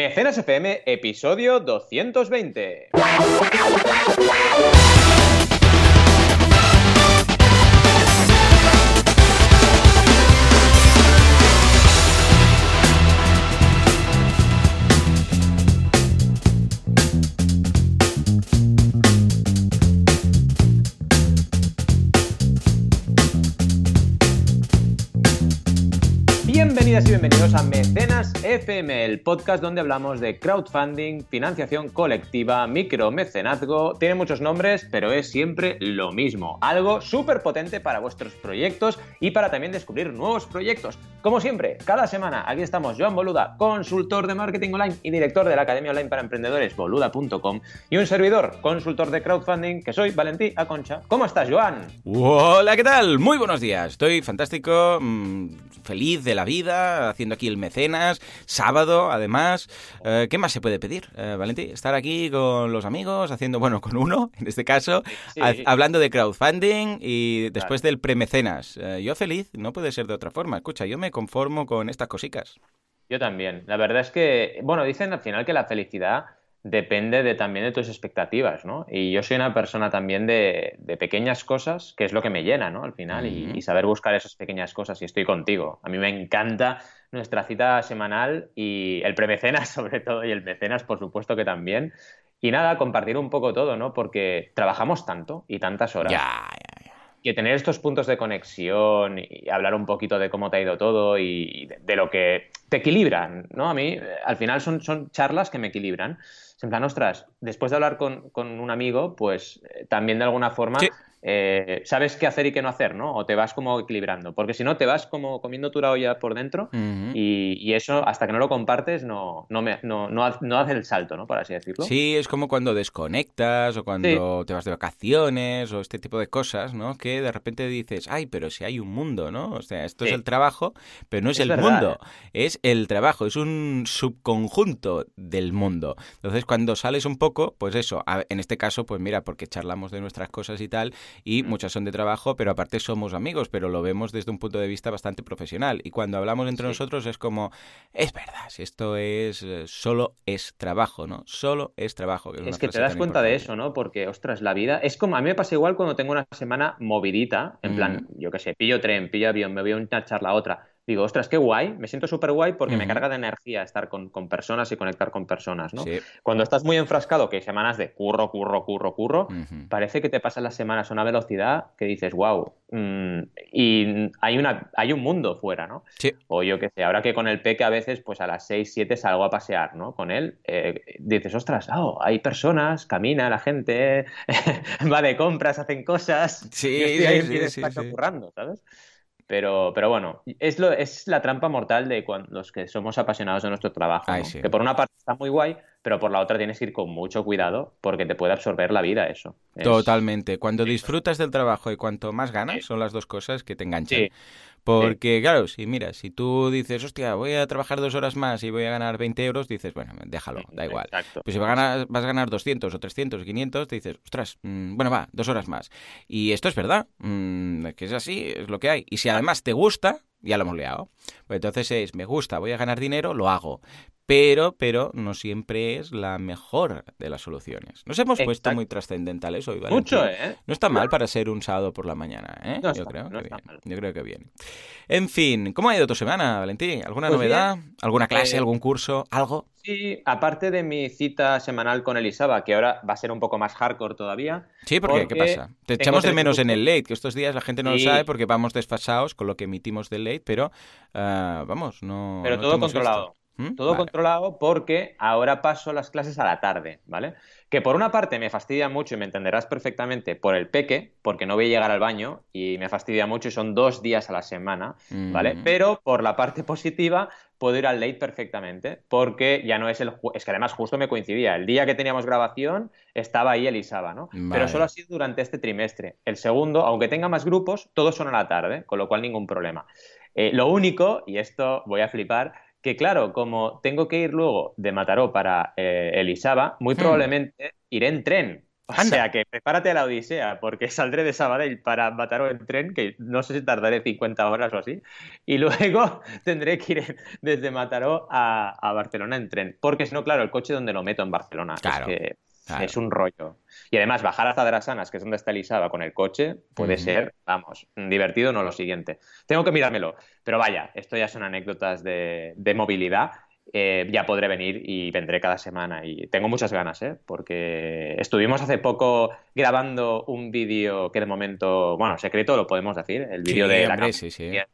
Mecenas FM, episodio 220. Bienvenidas y bienvenidos a Mecenas FM, el podcast donde hablamos de crowdfunding, financiación colectiva, micromecenazgo. Tiene muchos nombres, pero es siempre lo mismo. Algo súper potente para vuestros proyectos y para también descubrir nuevos proyectos. Como siempre, cada semana aquí estamos Joan Boluda, consultor de marketing online y director de la Academia Online para Emprendedores, boluda.com, y un servidor, consultor de crowdfunding, que soy Valentí Aconcha. ¿Cómo estás, Joan? Hola, ¿qué tal? Muy buenos días. Estoy fantástico, mmm, feliz de la vida, haciendo aquí el mecenas, sábado además. Eh, ¿Qué más se puede pedir, eh, Valentí? Estar aquí con los amigos, haciendo, bueno, con uno, en este caso, Sí. hablando de crowdfunding y después del premecenas. Eh, yo feliz, no puede ser de otra forma. Escucha, yo me conformo con estas cosicas. Yo también. La verdad es que, bueno, dicen al final que la felicidad depende de, también de tus expectativas, ¿no? Y yo soy una persona también de, de pequeñas cosas, que es lo que me llena, ¿no? Al final, y- y, saber buscar esas pequeñas cosas, y estoy contigo. A mí me encanta nuestra cita semanal y el premecenas, sobre todo, y el mecenas, por supuesto que también. Y nada, compartir un poco todo, ¿no? Porque trabajamos tanto y tantas horas Ya, ya, ya. que tener estos puntos de conexión y hablar un poquito de cómo te ha ido todo y de, de lo que te equilibran, ¿no? A mí, eh, al final son, son charlas que me equilibran. En plan, ostras, después de hablar con, con un amigo, pues eh, también de alguna forma Sí. Eh, sabes qué hacer y qué no hacer, ¿no? O te vas como equilibrando. Porque si no, te vas como comiendo tu olla por dentro y, y eso, hasta que no lo compartes, no, no, me, no, no, no hace el salto, ¿no? Por así decirlo. Sí, es como cuando desconectas o cuando te vas de vacaciones o este tipo de cosas, ¿no? Que de repente dices, ay, pero si hay un mundo, ¿no? O sea, esto Sí. es el trabajo, pero no es, Es el verdad, mundo, ¿eh? es el trabajo, es un subconjunto del mundo. Entonces, cuando sales un poco, pues eso, en este caso, pues mira, porque charlamos de nuestras cosas y tal, y muchas son de trabajo, pero aparte somos amigos, pero lo vemos desde un punto de vista bastante profesional. Y cuando hablamos entre Sí. nosotros es como, es verdad, si esto es, eh, solo es trabajo, ¿no? Solo es trabajo. Que es, que te das cuenta de eso, ¿no? Porque, ostras, la vida es como a mí me pasa igual cuando tengo una semana movidita, en plan, yo qué sé, pillo tren, pillo avión, me voy a una charla a otra. Digo, ostras, qué guay, me siento súper guay porque me Ujú. carga de energía estar con, con personas y conectar con personas, ¿no? Sí. Cuando estás muy enfrascado, que hay semanas de curro, curro, curro, curro, Ujú. parece que te pasan las semanas a una velocidad que dices, wow, y hay, una, hay un mundo fuera, ¿no? Sí. O yo qué sé, ahora que con el peque a veces, pues a las 6, 7 salgo a pasear, ¿no? Con él, eh, dices, ostras, oh, hay personas, camina la gente, va de compras, hacen cosas. Sí, yo estoy ahí sí, sí, sí. currando, ¿sabes? Pero, pero bueno, es, lo, es la trampa mortal de cuan- los que somos apasionados de nuestro trabajo, Ay, ¿no? sí. Que por una parte está muy guay, pero por la otra tienes que ir con mucho cuidado porque te puede absorber la vida eso. Es- Totalmente. Cuando disfrutas del trabajo y cuanto más ganas, son las dos cosas que te enganchan. Sí. Porque, claro, si mira, si tú dices, hostia, voy a trabajar dos horas más y voy a ganar 20 euros, dices, bueno, déjalo, da igual. Exacto. Pues si vas a, ganar, vas a ganar 200 o 300 o 500, te dices, ostras, mm, bueno, va, dos horas más. Y esto es verdad, mm, que es así, es lo que hay. Y si además te gusta, ya lo hemos liado. Pues entonces es, me gusta, voy a ganar dinero, lo hago. Pero, pero no siempre es la mejor de las soluciones. Nos hemos puesto muy trascendentales hoy, ¿vale? Mucho, ¿eh? No está mal para ser un sábado por la mañana, ¿eh? No Yo está- creo no que está bien. mal. Yo creo que bien. En fin, ¿cómo ha ido tu semana, Valentín? ¿Alguna Pues novedad? ¿Alguna clase, Eh, algún curso, algo? Sí, aparte de mi cita semanal con Elisaba, que ahora va a ser un poco más hardcore todavía. Sí, ¿por qué? ¿Qué porque pasa? Te echamos de menos en el late, que estos días la gente no Sí. lo sabe porque vamos desfasados con lo que emitimos del late, pero ah, vamos, no. Pero no todo controlado. visto. ¿Mm? Todo Vale. controlado porque ahora paso las clases a la tarde, ¿vale? Que por una parte me fastidia mucho y me entenderás perfectamente por el peque, porque no voy a llegar al baño y me fastidia mucho y son dos días a la semana, ¿vale? Mm. Pero por la parte positiva puedo ir al late perfectamente porque ya no es el... Es que además justo me coincidía. El día que teníamos grabación estaba ahí Elisaba, ¿no? Vale. Pero solo ha sido durante este trimestre. El segundo, aunque tenga más grupos, todos son a la tarde, con lo cual ningún problema. Eh, lo único, y esto voy a flipar, que claro, como tengo que ir luego de Mataró para eh, Elisaba, muy Hmm. probablemente iré en tren O sea que prepárate a la odisea, porque saldré de Sabadell para Mataró en tren, que no sé si tardaré 50 horas o así, y luego tendré que ir desde Mataró a, Barcelona en tren, porque si no, claro, el coche donde lo meto en Barcelona. Es que es un rollo. Y además, bajar hasta Drasanas, que es donde está Elisaba, con el coche, puede ser, vamos, divertido, no lo siguiente. Tengo que mirármelo. Pero vaya, esto ya son anécdotas de, movilidad. Eh, ya podré venir y vendré cada semana. Y tengo muchas ganas, ¿eh? porque estuvimos hace poco grabando un vídeo que de momento, bueno, secreto lo podemos decir, el vídeo de la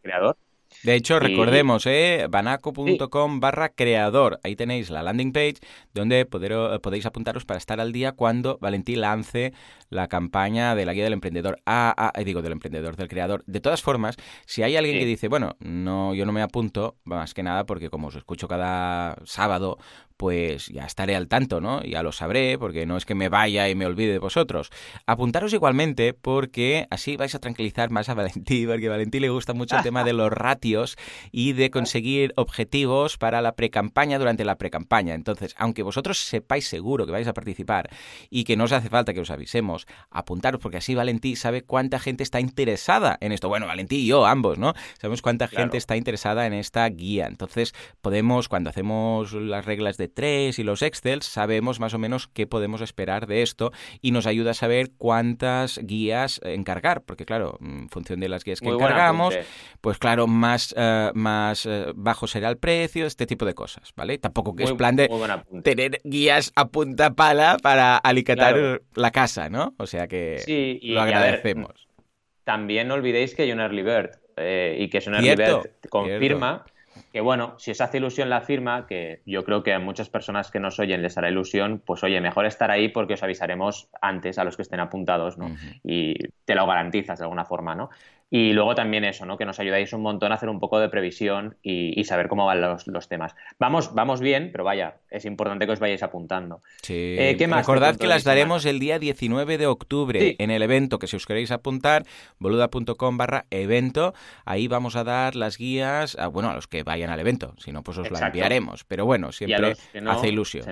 creador. De hecho, recordemos, ¿eh? banaco.com barra creador. Ahí tenéis la landing page donde podéis apuntaros para estar al día cuando Valentín lance la campaña de la guía del emprendedor. Ah, ah, digo, del emprendedor, del creador. De todas formas, si hay alguien que dice, bueno, no, yo no me apunto, más que nada porque como os escucho cada sábado, pues ya estaré al tanto, ¿no? Ya lo sabré, porque no es que me vaya y me olvide de vosotros. Apuntaros igualmente, porque así vais a tranquilizar más a Valentín, porque a Valentín le gusta mucho el tema de los ratios y de conseguir objetivos para la precampaña durante la precampaña. Entonces, aunque vosotros sepáis seguro que vais a participar y que no os hace falta que os avisemos, apuntaros, porque así Valentín sabe cuánta gente está interesada en esto. Bueno, Valentín y yo, ambos, ¿no? Sabemos cuánta gente está interesada en esta guía. Entonces, podemos, cuando hacemos las reglas de tres y los Excel, sabemos más o menos qué podemos esperar de esto y nos ayuda a saber cuántas guías encargar, porque claro, en función de las guías que encargamos, pues claro, más, eh, más eh, bajo será el precio, este tipo de cosas, ¿vale? Tampoco que es plan de tener guías a punta pala para alicatar la casa, ¿no? O sea que lo agradecemos. también no olvidéis que hay un early bird eh, y que es un early bird confirma que bueno, si os hace ilusión la firma, que yo creo que a muchas personas que nos oyen les hará ilusión, pues oye, mejor estar ahí porque os avisaremos antes a los que estén apuntados, ¿no? Y te lo garantizas de alguna forma, ¿no? Y luego también eso, ¿no? Que nos ayudáis un montón a hacer un poco de previsión y, saber cómo van los, temas. Vamos, vamos bien, pero vaya, es importante que os vayáis apuntando. Sí. Eh, ¿qué más Recordad que las daremos el día 19 de octubre en el evento, que si os queréis apuntar, boluda.com barra evento, ahí vamos a dar las guías, a, bueno, a los que vayan al evento, si no, pues os la enviaremos. Pero bueno, siempre hace ilusión.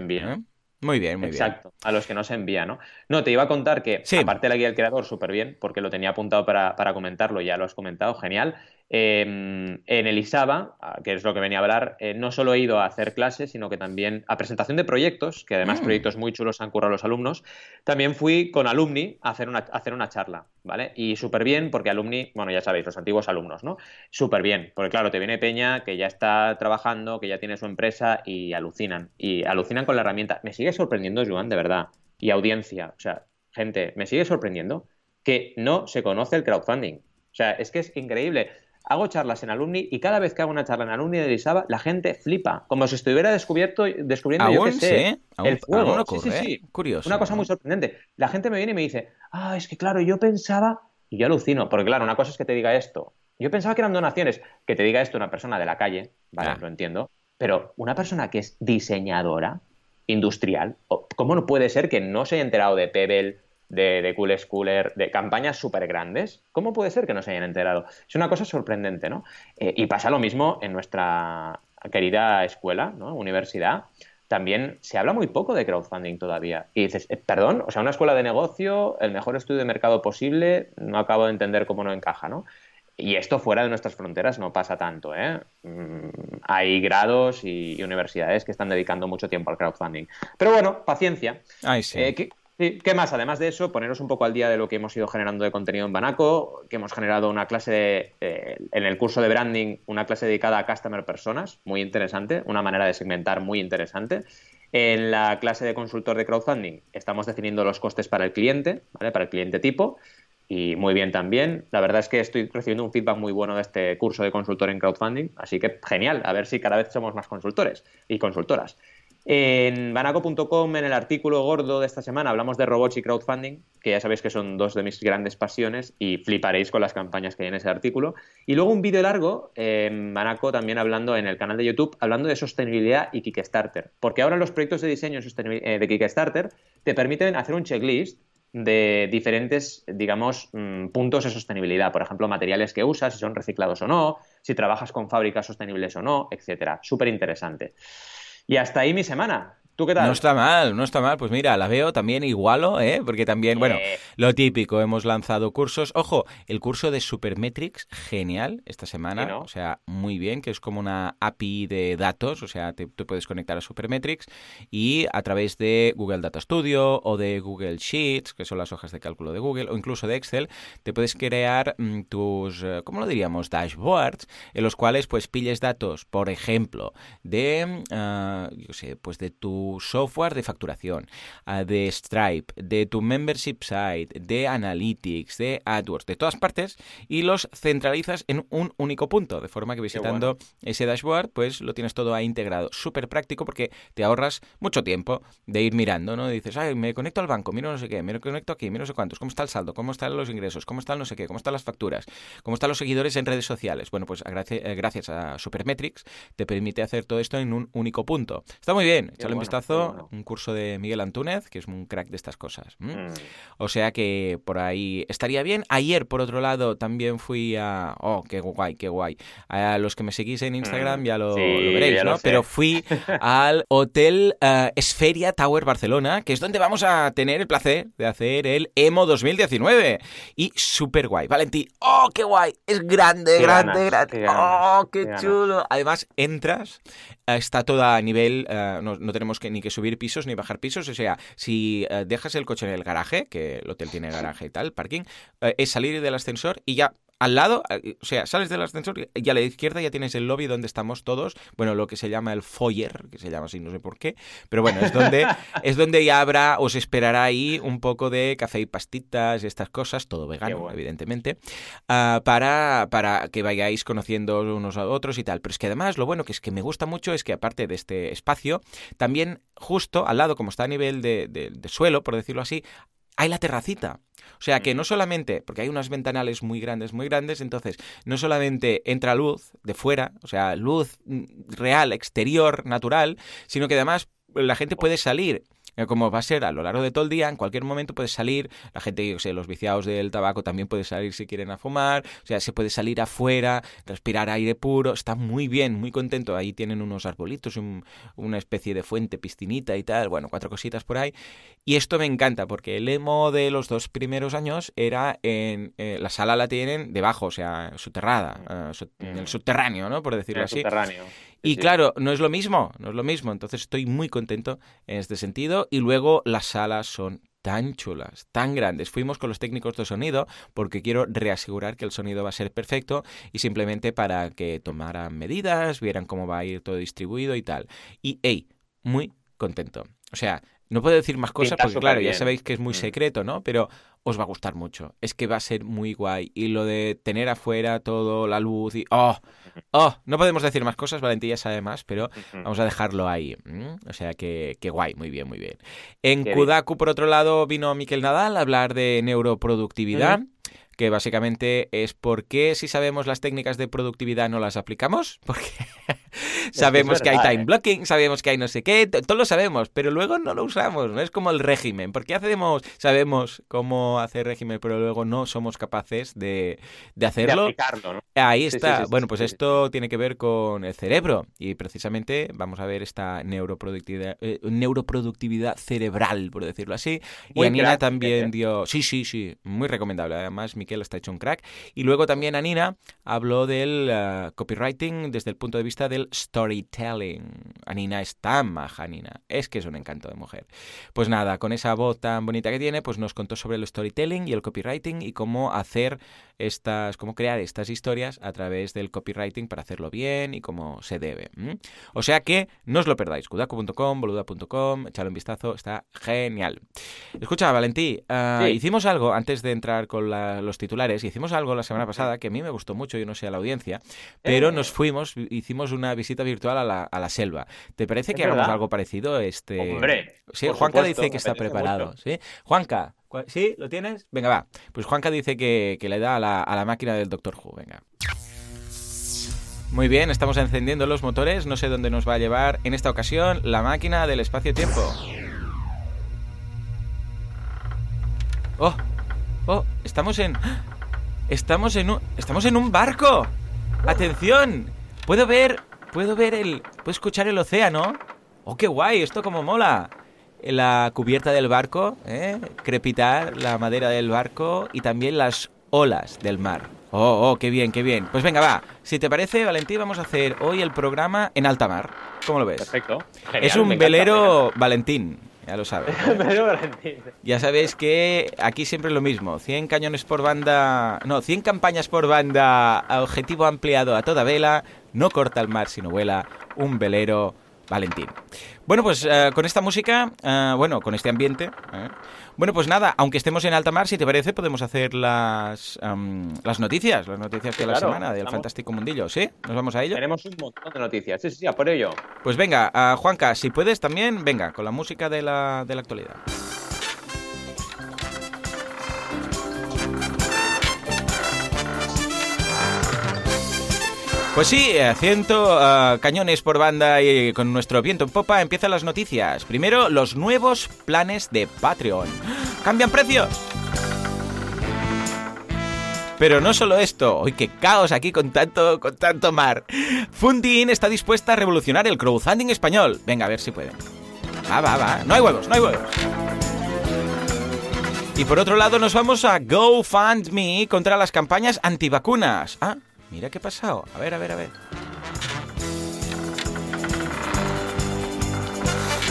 Muy bien, muy bien. Exacto, a los que no se envía, ¿no? No, te iba a contar que, aparte de la guía del creador, súper bien, porque lo tenía apuntado para, para comentarlo, ya lo has comentado, genial. Em, en el ISABA, ah, que es lo que venía a hablar, eh, no solo he ido a hacer clases, sino que también a presentación de proyectos, que además mm. proyectos muy chulos han currado los alumnos, también fui con alumni a hacer una, hacer una charla, ¿vale? Y súper bien, porque alumni, bueno, ya sabéis, los antiguos alumnos, ¿no? Súper bien, porque claro, te viene Peña que ya está trabajando, que ya tiene su empresa y alucinan, y alucinan con la herramienta. Me sigue sorprendiendo, Joan, de verdad, y audiencia, o sea, gente, me sigue sorprendiendo que no se conoce el crowdfunding. O sea, es que es increíble hago charlas en Alumni y cada vez que hago una charla en Alumni de Isaba, la gente flipa, como si estuviera descubierto, descubriendo, yo qué sé, el fuego. sí, sí, sí. Curioso. Una cosa muy sorprendente. La gente me viene y me dice, ah, es que claro, yo pensaba, y yo alucino, porque claro, una cosa es que te diga esto. Yo pensaba que eran donaciones, que te diga esto una persona de la calle, vale, lo entiendo, pero una persona que es diseñadora industrial, ¿cómo no puede ser que no se haya enterado de Pebble, de, de Cool Schooler, de campañas súper grandes, ¿cómo puede ser que no se hayan enterado? Es una cosa sorprendente, ¿no? Eh, y pasa lo mismo en nuestra querida escuela, ¿no? Universidad. También se habla muy poco de crowdfunding todavía. Y dices, eh, perdón, o sea, una escuela de negocio, el mejor estudio de mercado posible, no acabo de entender cómo no encaja, ¿no? Y esto fuera de nuestras fronteras no pasa tanto. ¿eh? Mm, hay grados y, universidades que están dedicando mucho tiempo al crowdfunding. Pero bueno, paciencia. Ay, sí. Eh, ¿qué más? Además de eso, poneros un poco al día de lo que hemos ido generando de contenido en Banaco, que hemos generado una clase eh, en el curso de branding, una clase dedicada a customer personas, muy interesante, una manera de segmentar muy interesante. En la clase de consultor de crowdfunding estamos definiendo los costes para el cliente, ¿vale? Para el cliente tipo. Y muy bien también. La verdad es que estoy recibiendo un feedback muy bueno de este curso de consultor en crowdfunding, así que genial, a ver si cada vez somos más consultores y consultoras. En banaco.com, en el artículo gordo de esta semana, hablamos de robots y crowdfunding, que ya sabéis que son dos de mis grandes pasiones y fliparéis con las campañas que hay en ese artículo. Y luego un vídeo largo en Banaco también hablando en el canal de YouTube, hablando de sostenibilidad y Kickstarter. Porque ahora los proyectos de diseño eh, de Kickstarter te permiten hacer un checklist de diferentes, digamos, mm, puntos de sostenibilidad. Por ejemplo, materiales que usas, si son reciclados o no, si trabajas con fábricas sostenibles o no, etcétera. Súper interesante. Y hasta ahí mi semana. ¿Tú qué tal? No está mal, no está mal. Pues mira, la veo también igualo, ¿eh? Porque también, bueno, Eh. lo típico, hemos lanzado cursos. Ojo, el curso de Supermetrics, genial, esta semana. O sea, muy bien, que es como una API de datos. O sea, te, tú puedes conectar a Supermetrics y a través de Google Data Studio o de Google Sheets, que son las hojas de cálculo de Google, o incluso de Excel, te puedes crear mm, tus, eh, ¿cómo lo diríamos? Dashboards, en los cuales pues pilles datos, por ejemplo, de, ah, yo sé, pues de tu software de facturación, ah, de Stripe, de tu membership site, de Analytics, de AdWords, de todas partes, y los centralizas en un único punto, de forma que visitando ese dashboard, pues lo tienes todo ahí integrado. Súper práctico porque te ahorras mucho tiempo de ir mirando, ¿no? Dices, ay, me conecto al banco, miro no sé qué, me conecto aquí, miro no sé cuántos, cómo está el saldo, cómo están los ingresos, cómo están no sé qué, cómo están las facturas, cómo están los seguidores en redes sociales. Bueno, pues gracias, gracias a Supermetrics te permite hacer todo esto en un único punto. Está muy bien, échale un bueno, vistazo, qué bueno. un curso de Miguel Antúnez, que es un crack de estas cosas. Mm. O sea que por ahí estaría bien. Ayer, por otro lado, también fui a... Oh, qué guay, qué guay. A los que me seguís en Instagram Mm, ya lo, sí, lo veréis, ya ¿no? Pero fui al Hotel eh, Esferia Tower Barcelona, que es donde vamos a tener el placer de hacer el EMO 2019. Y súper guay. Valentí, ¡oh, qué guay! Es grande, Qué grande, ganas, grande. qué ganas, ¡Oh, qué, chulo! Además, entras, está toda a nivel, eh, no, no tenemos que, ni que subir pisos ni bajar pisos. O sea, si eh, dejas el coche en el garaje, que el hotel tiene garaje y tal, parking, eh, es salir del ascensor y ya al lado, o sea, sales del ascensor y a la izquierda ya tienes el lobby donde estamos todos, bueno, lo que se llama el foyer, que se llama así, no sé por qué, pero bueno, es donde, es donde ya habrá, os esperará ahí un poco de café y pastitas y estas cosas, todo vegano, bueno. evidentemente, ah, para, para que vayáis conociendo unos a otros y tal. Pero es que además lo bueno que es que me gusta mucho es que aparte de este espacio, también justo al lado, como está a nivel de, de- de suelo, por decirlo así, hay la terracita. O sea que no solamente, porque hay unas ventanales muy grandes, muy grandes, entonces no solamente entra luz de fuera, o sea, luz mm, real, exterior, natural, sino que además la gente puede salir. Eh, Como va a ser a lo largo de todo el día, en cualquier momento puede salir, la gente, yo sé, los viciados del tabaco también puede salir si quieren a fumar, o sea, se puede salir afuera, respirar aire puro, está muy bien, muy contento, ahí tienen unos arbolitos, un- una especie de fuente, piscinita y tal, bueno, cuatro cositas por ahí, y esto me encanta porque el emo de los dos primeros años era en eh, la sala la tienen debajo, o sea, soterrada, eh, en el subterráneo, ¿no? Por En decirlo el así. subterráneo. Y sí. claro, no es lo mismo, no es lo mismo. Entonces estoy muy contento en este sentido. Y luego las salas son tan chulas, tan grandes. Fuimos con los técnicos de sonido porque quiero reasegurar que el sonido va a ser perfecto y simplemente para que tomaran medidas, vieran cómo va a ir todo distribuido y tal. Y, hey, muy contento. O sea, no puedo decir más cosas Pinta porque, claro, ya sabéis que es muy Mm. secreto, ¿no? Pero os va a gustar mucho. Es que va a ser muy guay. Y lo de tener afuera todo, la luz y... ¡Oh! ¡Oh! No podemos decir más cosas, Valentía sabe más, pero vamos a dejarlo ahí. O sea que, que guay, muy bien, muy bien. En. Kudaku, por otro lado, vino Miquel Nadal a hablar de neuroproductividad. Que básicamente es por qué si sabemos las técnicas de productividad no las aplicamos. Porque sabemos que, hay time ¿eh? blocking, sabemos que hay no sé qué, todo lo sabemos, pero luego no lo usamos. No es como el régimen. ¿Por qué hacemos, sabemos cómo hacer régimen, pero luego no somos capaces de, de De hacerlo? aplicarlo, ¿no? Ahí Sí, está. sí, sí, bueno, pues esto tiene que ver con el cerebro y precisamente vamos a ver esta neuroproductividad, eh, neuroproductividad cerebral, por decirlo así. Muy y Anina crack, también dio... Sí, sí, sí, muy recomendable. Además, Miquel está hecho un crack. Y luego también Anina habló del eh, copywriting desde el punto de vista del storytelling. Anina es tan maja, Anina. Es que es un encanto de mujer. Pues nada, con esa voz tan bonita que tiene, pues nos contó sobre el storytelling y el copywriting y cómo hacer estas, cómo crear estas historias a través del copywriting para hacerlo bien y como se debe. O sea que no os lo perdáis. Kudaku.com, boluda.com, echadle un vistazo, está genial. Escucha, Valentí, ah, Sí. hicimos algo antes de entrar con la- los titulares, hicimos algo la semana pasada que a mí me gustó mucho, yo no sé a la audiencia, pero Eh. nos fuimos, hicimos una visita virtual a la, a la selva. ¿Te parece que hagamos algo parecido? Este... Hombre, Sí, por Juanca supuesto, dice que está preparado. mucho. ¿sí? Juanca, ¿cu- ¿sí? ¿Lo tienes? Venga, va. Pues Juanca dice que, que le da a la, a la máquina del Doctor Who. Venga. Muy bien, estamos encendiendo los motores. No sé dónde nos va a llevar en esta ocasión la máquina del espacio-tiempo. Oh, oh, estamos en. Estamos en un. Estamos en un barco. Atención. Puedo ver. Puedo ver el. Puedo escuchar el océano. ¡Oh, qué guay! Esto como mola. La cubierta del barco, ¿eh? crepitar la madera del barco y también las olas del mar. Oh, oh, qué bien, qué bien. Pues venga, va. Si te parece, Valentín, vamos a hacer hoy el programa en alta mar. ¿Cómo lo ves? Perfecto. es un velero Valentín. Ya lo sabes. velero Valentín. Ya sabéis que aquí siempre es lo mismo. 100 cañones por banda... No, 100 campañas por banda, objetivo ampliado a toda vela, no corta el mar sino vuela, un velero Valentín. Bueno, pues eh, con esta música, eh, bueno, con este ambiente, eh, bueno, pues nada, aunque estemos en alta mar, si te parece, podemos hacer las, las noticias, las noticias de la semana del Fantástico Mundillo, ¿sí? ¿Nos vamos a ello? Tenemos un montón de noticias, sí, sí, sí, por ello. Pues venga, Juanca, si puedes también, venga, con la música de la, de la actualidad. Pues sí, ciento uh, cañones por banda y con nuestro viento en popa empiezan las noticias. Primero, los nuevos planes de Patreon. ¡Cambian precios! Pero no solo esto, hoy qué caos aquí con tanto, con tanto mar. Funding está dispuesta a revolucionar el crowdfunding español. Venga, a ver si pueden. Va, va, va. No hay huevos, no hay huevos. Y por otro lado nos vamos a GoFundMe contra las campañas antivacunas. Ah, Mira qué pasado. A ver, a ver, a ver.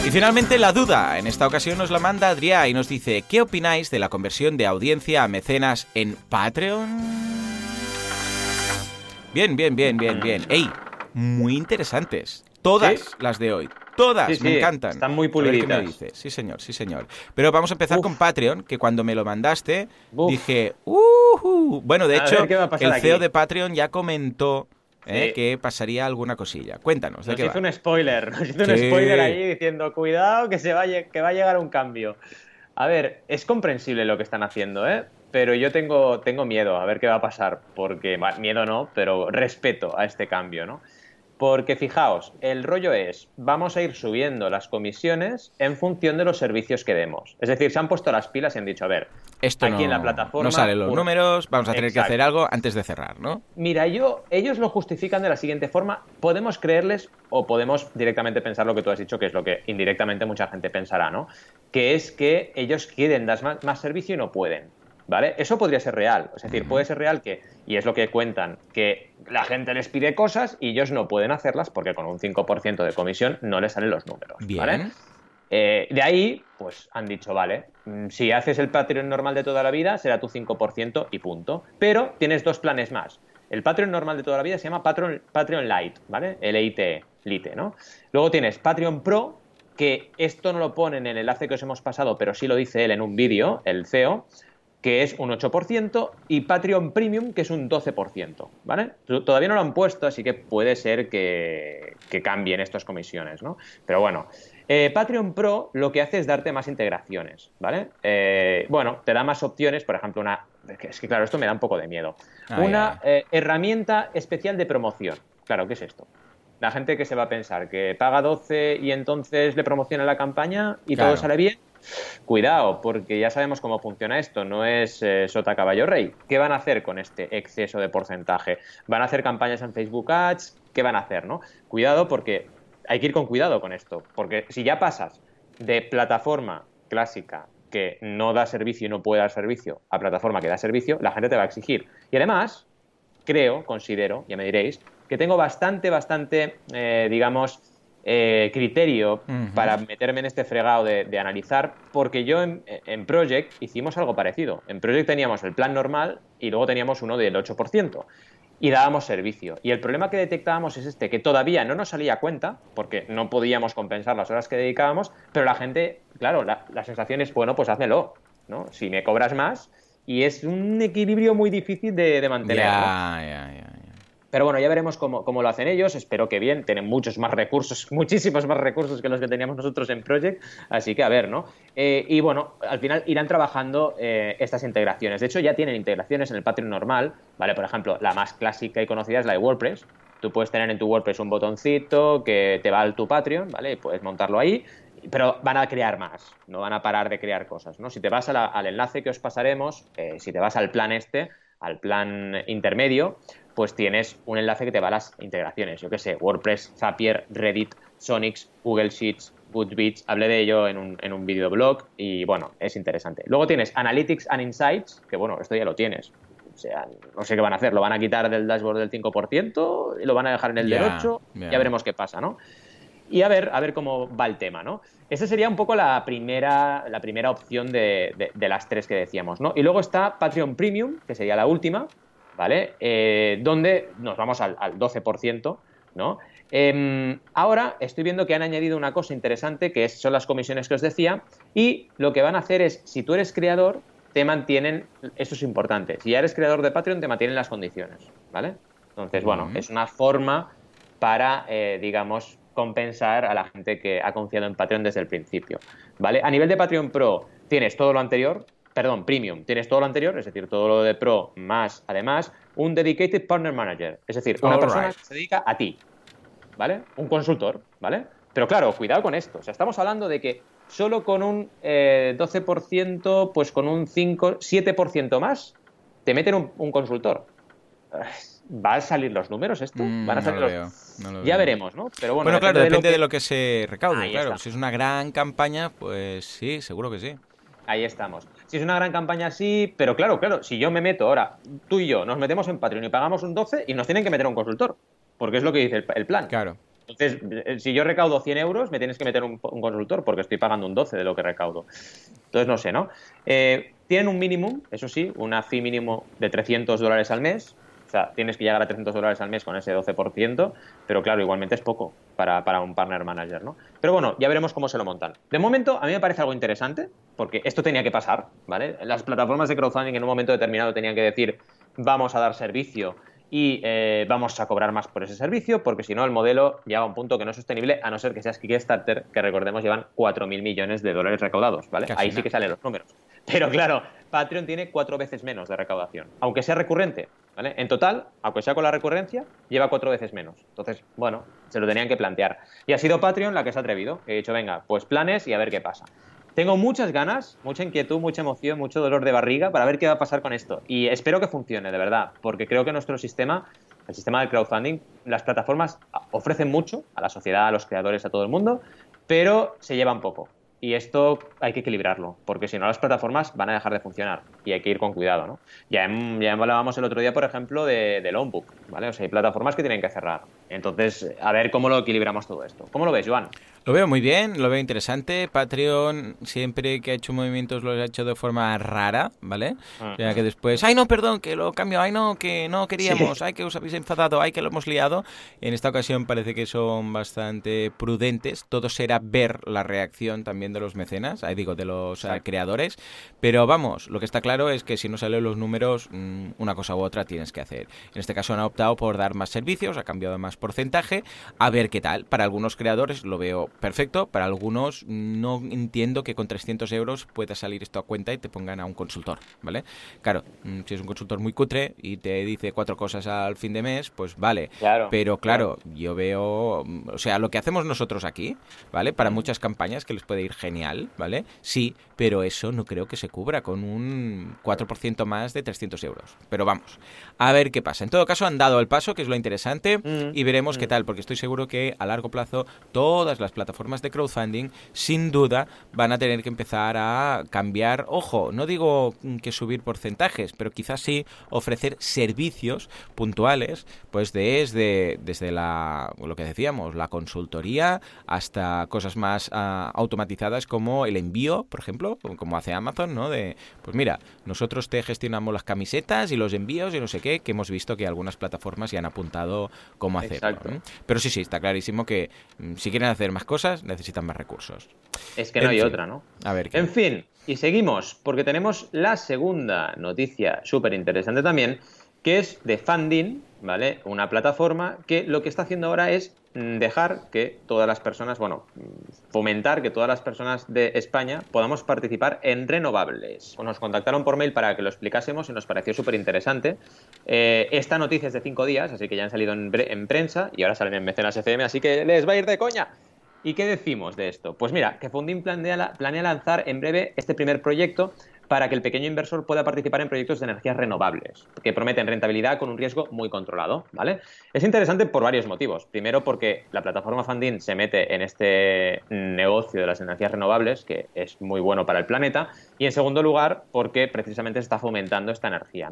Y finalmente la duda. En esta ocasión nos la manda Adrià y nos dice, ¿qué opináis de la conversión de audiencia a mecenas en Patreon? Bien, bien, bien, bien, bien. ¡Ey! Muy interesantes. Todas las de hoy. Todas, me encantan. Están muy puliditas. Sí, señor, sí, señor. Pero vamos a empezar con Patreon, que cuando me lo mandaste dije, uh, bueno, de hecho, el CEO de Patreon ya comentó eh, que pasaría alguna cosilla. Cuéntanos, ¿de nos hizo un spoiler, nos hizo un spoiler ahí diciendo, cuidado que, se va que va a llegar un cambio. A ver, es comprensible lo que están haciendo, ¿eh? Pero yo tengo, tengo miedo a ver qué va a pasar, porque, miedo no, pero respeto a este cambio, ¿no? Porque fijaos, el rollo es, vamos a ir subiendo las comisiones en función de los servicios que demos. Es decir, se han puesto las pilas y han dicho, a ver, Esto aquí en la plataforma... No salen los números, vamos a tener que hacer algo antes de cerrar, ¿no? Mira, yo, ellos lo justifican de la siguiente forma. Podemos creerles o podemos directamente pensar lo que tú has dicho, que es lo que indirectamente mucha gente pensará, ¿no? Que es que ellos quieren dar más servicio y no pueden. ¿Vale? Eso podría ser real. Es decir, puede ser real que, y es lo que cuentan, que la gente les pide cosas y ellos no pueden hacerlas porque con un 5% de comisión no les salen los números. ¿vale? Eh, de ahí, pues han dicho, vale, mm, si haces el Patreon normal de toda la vida, será tu 5% y punto. Pero tienes dos planes más. El Patreon normal de toda la vida se llama Patreon, Patreon Lite, ¿vale? L-I-T, Lite, ¿no? Luego tienes Patreon Pro, que esto no lo pone en el enlace que os hemos pasado, pero sí lo dice él en un vídeo, el CEO, que es un 8%, y Patreon Premium, que es un 12%, ¿vale? Todavía no lo han puesto, así que puede ser que, cambien estas comisiones, ¿no? Pero bueno, eh, Patreon Pro lo que hace es darte más integraciones, ¿vale? Eh, bueno, te da más opciones, por ejemplo, una... Es que claro, esto me da un poco de miedo. una eh, herramienta especial de promoción. Claro, ¿qué es esto? La gente que se va a pensar que paga 12 y entonces le promociona la campaña y todo sale bien Cuidado, porque ya sabemos cómo funciona esto, no es eh, sota caballo rey. ¿Qué van a hacer con este exceso de porcentaje? ¿Van a hacer campañas en Facebook Ads? ¿Qué van a hacer, no? Cuidado porque hay que ir con cuidado con esto, porque si ya pasas de plataforma clásica que no da servicio y no puede dar servicio a plataforma que da servicio, la gente te va a exigir. Y además, creo, considero, ya me diréis, que tengo bastante, bastante, eh, digamos, eh, criterio para meterme en este fregado de, analizar, porque yo en, Project hicimos algo parecido. En Project teníamos el plan normal y luego teníamos uno del 8% y dábamos servicio. Y el problema que detectábamos es este, que todavía no nos salía cuenta, porque no podíamos compensar las horas que dedicábamos, pero la gente, claro, la, sensación es, bueno, pues házmelo, ¿no? Si me cobras más, y es un equilibrio muy difícil de, mantener. Pero bueno, ya veremos cómo, lo hacen ellos. Espero que bien. Tienen muchos más recursos, muchísimos más recursos que los que teníamos nosotros en Project. Así que a ver, ¿no? Eh, y bueno, al final irán trabajando eh, estas integraciones. De hecho, ya tienen integraciones en el Patreon normal. ¿Vale? Por ejemplo, la más clásica y conocida es la de WordPress. Tú puedes tener en tu WordPress un botoncito que te va al tu Patreon, ¿vale? puedes montarlo ahí pero van a crear más, no van a parar de crear cosas, ¿no? Si te vas al enlace que os pasaremos, eh, si te vas al plan este, al plan intermedio, pues tienes un enlace que te va a las integraciones. Yo qué sé, WordPress, Zapier, Reddit, Sonix, Google Sheets, Goodreads. Hablé de ello en un, en un videoblog y bueno, es interesante. Luego tienes Analytics and Insights, que bueno, esto ya lo tienes. O sea, no sé qué van a hacer. Lo van a quitar del dashboard del 5% y lo van a dejar en el del 8%. Ya veremos qué pasa, ¿no? Y a ver, a ver cómo va el tema, ¿no? Esa sería un poco la primera, la primera opción de, las tres que decíamos, ¿no? Y luego está Patreon Premium, que sería la última, ¿vale? Eh, donde nos vamos al, 12%, ¿no? Em, ahora estoy viendo que han añadido una cosa interesante, que son las comisiones que os decía, y lo que van a hacer es, si tú eres creador, te mantienen, eso es importante, si ya eres creador de Patreon, te mantienen las condiciones, ¿vale? Entonces, bueno, es una forma para, eh, digamos, compensar a la gente que ha confiado en Patreon desde el principio, ¿vale? A nivel de Patreon Pro tienes todo lo anterior, perdón, Premium, tienes todo lo anterior, es decir, todo lo de Pro más, además, un Dedicated Partner Manager, es decir, una persona que se dedica a ti, ¿vale? Un consultor, ¿vale? Pero claro, cuidado con esto, o sea, estamos hablando de que solo con un 12%, eh, pues con un 5, 7% más, te meten un, un consultor. ¿Va a salir los números esto? Mm, ¿Van a salir ya veremos, ¿no? Pero bueno, claro, depende de lo, que... se recaude. claro, si es una gran campaña, pues sí, seguro que sí. Ahí estamos. Si es una gran campaña, sí, pero claro, claro, si yo me meto ahora, tú y yo nos metemos en Patreon y pagamos un 12 y nos tienen que meter un consultor, porque es lo que dice el, plan. Claro. Entonces, eh, si yo recaudo 100 euros, me tienes que meter un, consultor porque estoy pagando un 12 de lo que recaudo. Entonces, no sé, ¿no? Eh, tienen un mínimo, eso sí, una fee mínimo de 300 dólares al mes, sea, tienes que llegar a 300 dólares al mes con ese 12%, pero claro, igualmente es poco para, para, un partner manager, ¿no? Pero bueno, ya veremos cómo se lo montan. De momento, a mí me parece algo interesante, porque esto tenía que pasar, ¿vale? Las plataformas de crowdfunding en un momento determinado tenían que decir, vamos a dar servicio y eh, vamos a cobrar más por ese servicio, porque si no, el modelo llega a un punto que no es sostenible, a no ser que seas Kickstarter, que recordemos llevan 4.000 millones de dólares recaudados, ¿vale? Ahí sí que salen los números. Pero claro, Patreon tiene cuatro veces menos de recaudación, aunque sea recurrente. ¿vale? En total, aunque sea con la recurrencia, lleva cuatro veces menos. Entonces, bueno, se lo tenían que plantear. Y ha sido Patreon la que se ha atrevido. He dicho, venga, pues planes y a ver qué pasa. Tengo muchas ganas, mucha inquietud, mucha emoción, mucho dolor de barriga para ver qué va a pasar con esto. Y espero que funcione, de verdad, porque creo que nuestro sistema, el sistema de crowdfunding, las plataformas ofrecen mucho a la sociedad, a los creadores, a todo el mundo, pero se llevan poco. Y esto hay que equilibrarlo, porque si no las plataformas van a dejar de funcionar y hay que ir con cuidado, ¿no? Ya, ya hablábamos el otro día, por ejemplo, de, de Longbook, ¿vale? O sea, hay plataformas que tienen que cerrar. Entonces, a ver cómo lo equilibramos todo esto. ¿Cómo lo ves, Joan? Lo veo muy bien, lo veo interesante. Patreon siempre que ha hecho movimientos lo ha hecho de forma rara, ¿vale? O sea, que después, ay no, perdón, que lo cambio, ay no, que no queríamos, ay que os habéis enfadado, ay que lo hemos liado. En esta ocasión parece que son bastante prudentes. Todo será ver la reacción también de los mecenas, ahí digo, de los eh, creadores. Pero vamos, lo que está claro es que si no salen los números, mm, una cosa u otra tienes que hacer. En este caso han optado por dar más servicios, ha cambiado más porcentaje, a ver qué tal. Para algunos creadores lo veo perfecto, para algunos no entiendo que con 300 euros pueda salir esto a cuenta y te pongan a un consultor, ¿vale? Claro, mm, si es un consultor muy cutre y te dice cuatro cosas al fin de mes, pues vale. Claro, pero claro, yo veo, mm, o sea, lo que hacemos nosotros aquí, ¿vale? Para muchas campañas que les puede ir genial, ¿vale? Sí, pero eso no creo que se cubra con un 4% más de 300 euros. Pero vamos, a ver qué pasa. En todo caso, han dado el paso, que es lo interesante, mm, y veremos qué tal, porque estoy seguro que a largo plazo todas las plataformas plataformas de crowdfunding, sin duda van a tener que empezar a cambiar, ojo, no digo que subir porcentajes, pero quizás sí ofrecer servicios puntuales, pues desde, desde la, lo que decíamos, la consultoría hasta cosas más ah, automatizadas como el envío, por ejemplo, como hace Amazon, ¿no? De, pues mira, nosotros te gestionamos las camisetas y los envíos y no sé qué, que hemos visto que algunas plataformas ya han apuntado cómo hacerlo. Pero sí, sí, está clarísimo que mm, si quieren hacer más cosas, necesitan más recursos. Es que no hay otra, ¿no? A ver. En fin, y seguimos, porque tenemos la segunda noticia súper interesante también, que es de Funding, ¿vale? Una plataforma que lo que está haciendo ahora es mm, dejar que todas las personas, bueno, fomentar que todas las personas de España podamos participar en renovables. Nos contactaron por mail para que lo explicásemos y nos pareció súper interesante. Eh, esta noticia es de cinco días, así que ya han salido en, en prensa y ahora salen en Mecenas FM, así que les va a ir de coña. ¿Y qué decimos de esto? Pues mira, que Funding planea, planea lanzar en breve este primer proyecto para que el pequeño inversor pueda participar en proyectos de energías renovables, que prometen rentabilidad con un riesgo muy controlado, ¿vale? Es interesante por varios motivos. Primero, porque la plataforma Funding se mete en este negocio de las energías renovables, que es muy bueno para el planeta, y en segundo lugar, porque precisamente se está fomentando esta energía.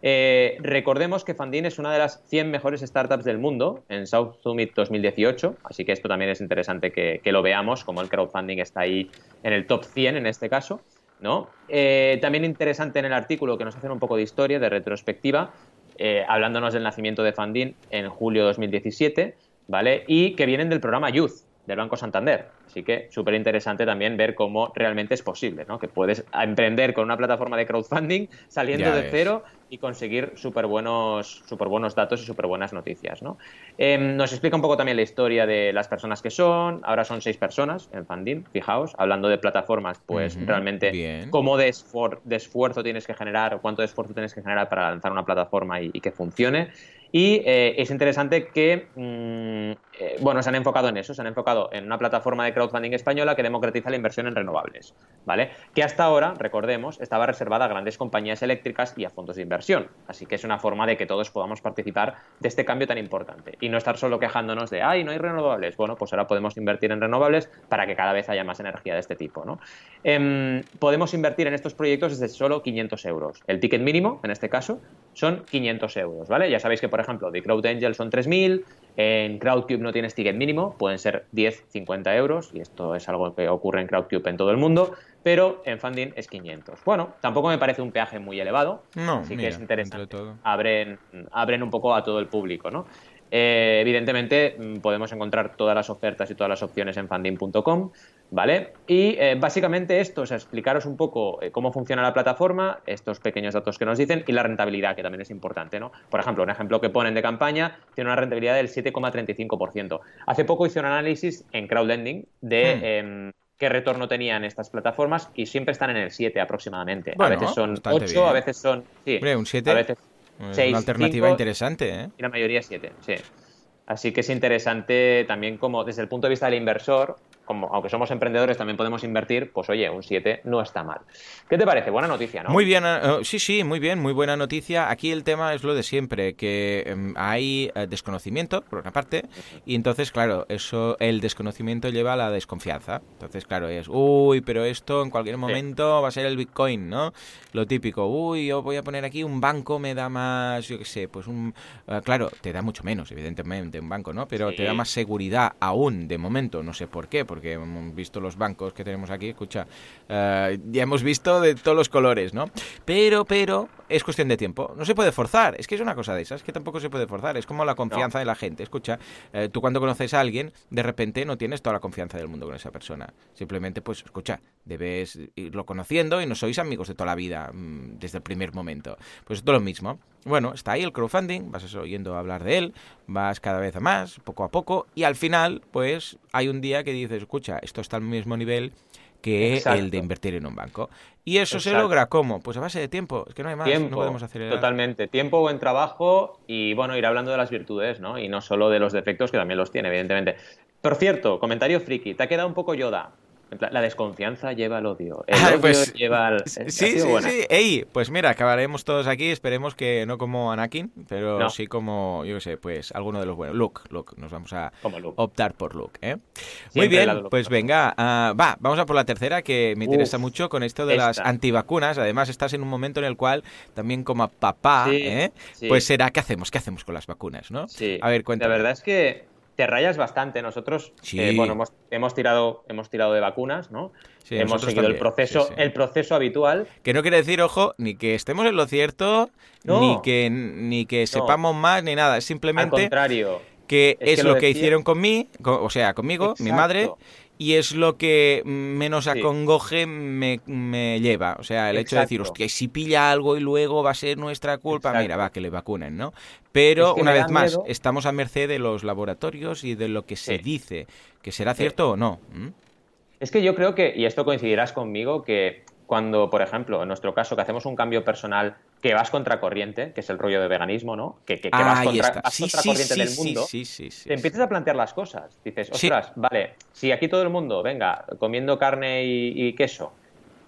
Eh, recordemos que Funding es una de las 100 mejores startups del mundo en South Summit 2018, así que esto también es interesante que, que lo veamos, como el crowdfunding está ahí en el top 100 en este caso. ¿No? Eh, también interesante en el artículo que nos hacen un poco de historia, de retrospectiva, eh, hablándonos del nacimiento de Funding en julio de 2017, ¿vale? Y que vienen del programa Youth del Banco Santander. Así que súper interesante también ver cómo realmente es posible, ¿no? Que puedes emprender con una plataforma de crowdfunding saliendo de cero y conseguir súper buenos, super buenos datos y súper buenas noticias, ¿no? Em, nos explica un poco también la historia de las personas que son. Ahora son seis personas en Funding, fijaos. Hablando de plataformas, pues realmente cómo de, esfuerzo tienes que generar, cuánto de esfuerzo tienes que generar para lanzar una plataforma y que funcione. Y eh, es interesante que, mm, eh, bueno, se han enfocado en eso, se han enfocado en una plataforma de crowdfunding española que democratiza la inversión en renovables, ¿vale? Que hasta ahora, recordemos, estaba reservada a grandes compañías eléctricas y a fondos de inversión. Así que es una forma de que todos podamos participar de este cambio tan importante y no estar solo quejándonos de, ay, no hay renovables. Bueno, pues ahora podemos invertir en renovables para que cada vez haya más energía de este tipo. Em, podemos invertir en estos proyectos desde solo 500 euros. El ticket mínimo, en este caso, son 500 euros, ¿vale? Ya sabéis que, por ejemplo, de Crowd Angel son 3.000, en Crowdcube no tienes ticket mínimo, pueden ser 10, 50 euros, y esto es algo que ocurre en Crowdcube en todo el mundo, pero en Funding es 500. Bueno, tampoco me parece un peaje muy elevado, no, así que es interesante. Abren, abren un poco a todo el público, ¿no? Eh, evidentemente mm, podemos encontrar todas las ofertas y todas las opciones en funding.com, ¿vale? Y eh, básicamente esto es explicaros un poco eh, cómo funciona la plataforma, estos pequeños datos que nos dicen y la rentabilidad, que también es importante, ¿no? Por ejemplo, un ejemplo que ponen de campaña tiene una rentabilidad del 7,35%. Hace poco hice un análisis en crowdlending de... Hmm. Em, qué retorno tenían estas plataformas y siempre están en el 7 aproximadamente. a veces son 8, a veces son... Sí, un 7 a veces una alternativa interesante, ¿eh? Y la mayoría 7, sí. Así que es interesante también como desde el punto de vista del inversor, como, aunque somos emprendedores, también podemos invertir, pues oye, un 7 no está mal. ¿Qué te parece? Buena noticia, ¿no? Muy bien, eh, sí, sí, muy bien, muy buena noticia. Aquí el tema es lo de siempre, que em, hay eh, desconocimiento, por una parte, y entonces, claro, eso, el desconocimiento lleva a la desconfianza. Entonces, claro, es, uy, pero esto en cualquier momento va a ser el Bitcoin, ¿no? Lo típico, uy, yo voy a poner aquí un banco, me da más, yo qué sé, pues un... Eh, claro, te da mucho menos, evidentemente, un banco, ¿no? Pero te da más seguridad aún, de momento, no sé por qué, porque hemos visto los bancos que tenemos aquí, escucha, eh, ya hemos visto de todos los colores, ¿no? Pero, pero, es cuestión de tiempo. No se puede forzar, es que es una cosa de esas, que tampoco se puede forzar, es como la confianza de la gente. Escucha, eh, tú cuando conoces a alguien, de repente no tienes toda la confianza del mundo con esa persona. Simplemente, pues, escucha, debes irlo conociendo y no sois amigos de toda la vida mm, desde el primer momento. Pues esto es lo mismo. Bueno, está ahí el crowdfunding, vas oyendo hablar de él, vas cada vez más, poco a poco, y al final, pues hay un día que dices, escucha, esto está al mismo nivel que el de invertir en un banco. ¿Y eso se logra cómo? Pues a base de tiempo, es que no hay más, tiempo, no podemos hacer Totalmente, tiempo, buen trabajo y bueno, ir hablando de las virtudes, ¿no? Y no solo de los defectos, que también los tiene, evidentemente. Por cierto, comentario friki, te ha quedado un poco Yoda. La desconfianza lleva al odio. El odio pues, lleva al. Sí, sí, sí. Ey, pues mira, acabaremos todos aquí. Esperemos que no como Anakin, pero sí como, yo qué sé, pues alguno de los buenos. Luke, Luke. Nos vamos a optar por Luke. ¿eh? Muy bien, pues venga. Uh, va, vamos a por la tercera, que me interesa mucho con esto de las antivacunas. Además, estás en un momento en el cual también como papá, ¿eh? pues será, ¿qué hacemos? ¿Qué hacemos con las vacunas? ¿no? A ver, cuéntame. La verdad es que te rayas bastante. Nosotros, eh, bueno, hemos, tirado, hemos tirado de vacunas, ¿no? hemos seguido el proceso, el proceso habitual. Que no quiere decir, ojo, ni que estemos en lo cierto, ni que ni que sepamos más, ni nada. Es simplemente. Al contrario. Que es, lo, que hicieron conmigo, o sea, conmigo, mi madre, y es lo que menos acongoje me, me, lleva. O sea, el hecho de decir, hostia, si pilla algo y luego va a ser nuestra culpa, mira, va, que le vacunen, ¿no? Pero, una vez más, estamos a merced de los laboratorios y de lo que se dice, que será cierto o no. Es que yo creo que, y esto coincidirás conmigo, que cuando, por ejemplo, en nuestro caso, que hacemos un cambio personal que vas contra corriente, que es el rollo de veganismo, ¿no? Que, que, vas, contra, corriente del mundo, te empiezas a plantear las cosas. Dices, ostras, vale, si aquí todo el mundo, venga, comiendo carne y, queso,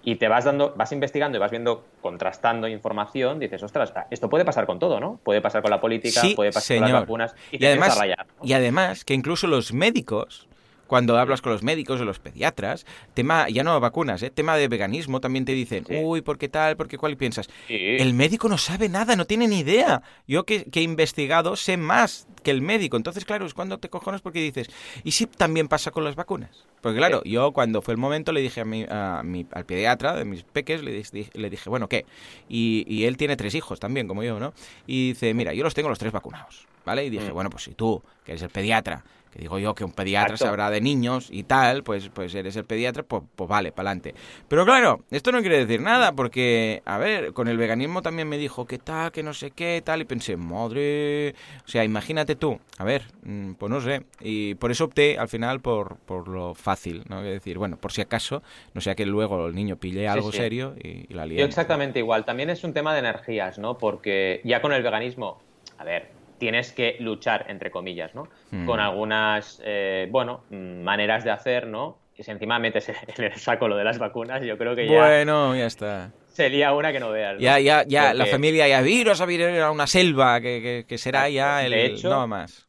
y te vas dando, vas investigando y vas viendo, contrastando información, dices, ostras, esto puede pasar con todo, ¿no? Puede pasar con la política, puede pasar con las vacunas y, además, y además que incluso los médicos cuando hablas con los médicos o los pediatras, tema, ya no vacunas, ¿eh? tema de veganismo, también te dicen, uy, ¿por qué tal? ¿Por qué cuál? piensas, el médico no sabe nada, no tiene ni idea. Yo que, he investigado sé más que el médico. Entonces, claro, es cuando te cojones porque dices, ¿y si también pasa con las vacunas? Porque claro, yo cuando fue el momento le dije a mi, a mi al pediatra de mis peques, le, le dije, bueno, ¿qué? Y, y, él tiene tres hijos también, como yo, ¿no? Y dice, mira, yo los tengo los tres vacunados, ¿vale? Y dije, mm. bueno, pues si tú, que eres el pediatra, digo yo que un pediatra sabrá de niños y tal, pues, pues eres el pediatra, pues, pues vale, para adelante. Pero claro, esto no quiere decir nada, porque, a ver, con el veganismo también me dijo que tal, que no sé qué, tal, y pensé, madre, o sea, imagínate tú, a ver, mm, pues no sé, y por eso opté al final por, por lo fácil, ¿no? Es decir, bueno, por si acaso, no sea que luego el niño pille algo serio y, la líe. Yo exactamente igual, también es un tema de energías, ¿no? Porque ya con el veganismo, a ver, tienes que luchar, entre comillas, ¿no? Hmm. Con algunas, eh, bueno, maneras de hacer, ¿no? Y si encima metes en el saco lo de las vacunas, yo creo que ya... Bueno, ya está. Sería una que no veas. Ya, ya, ya, la familia ya viros a vivir a una selva, que, que, será ya el... De hecho, no más.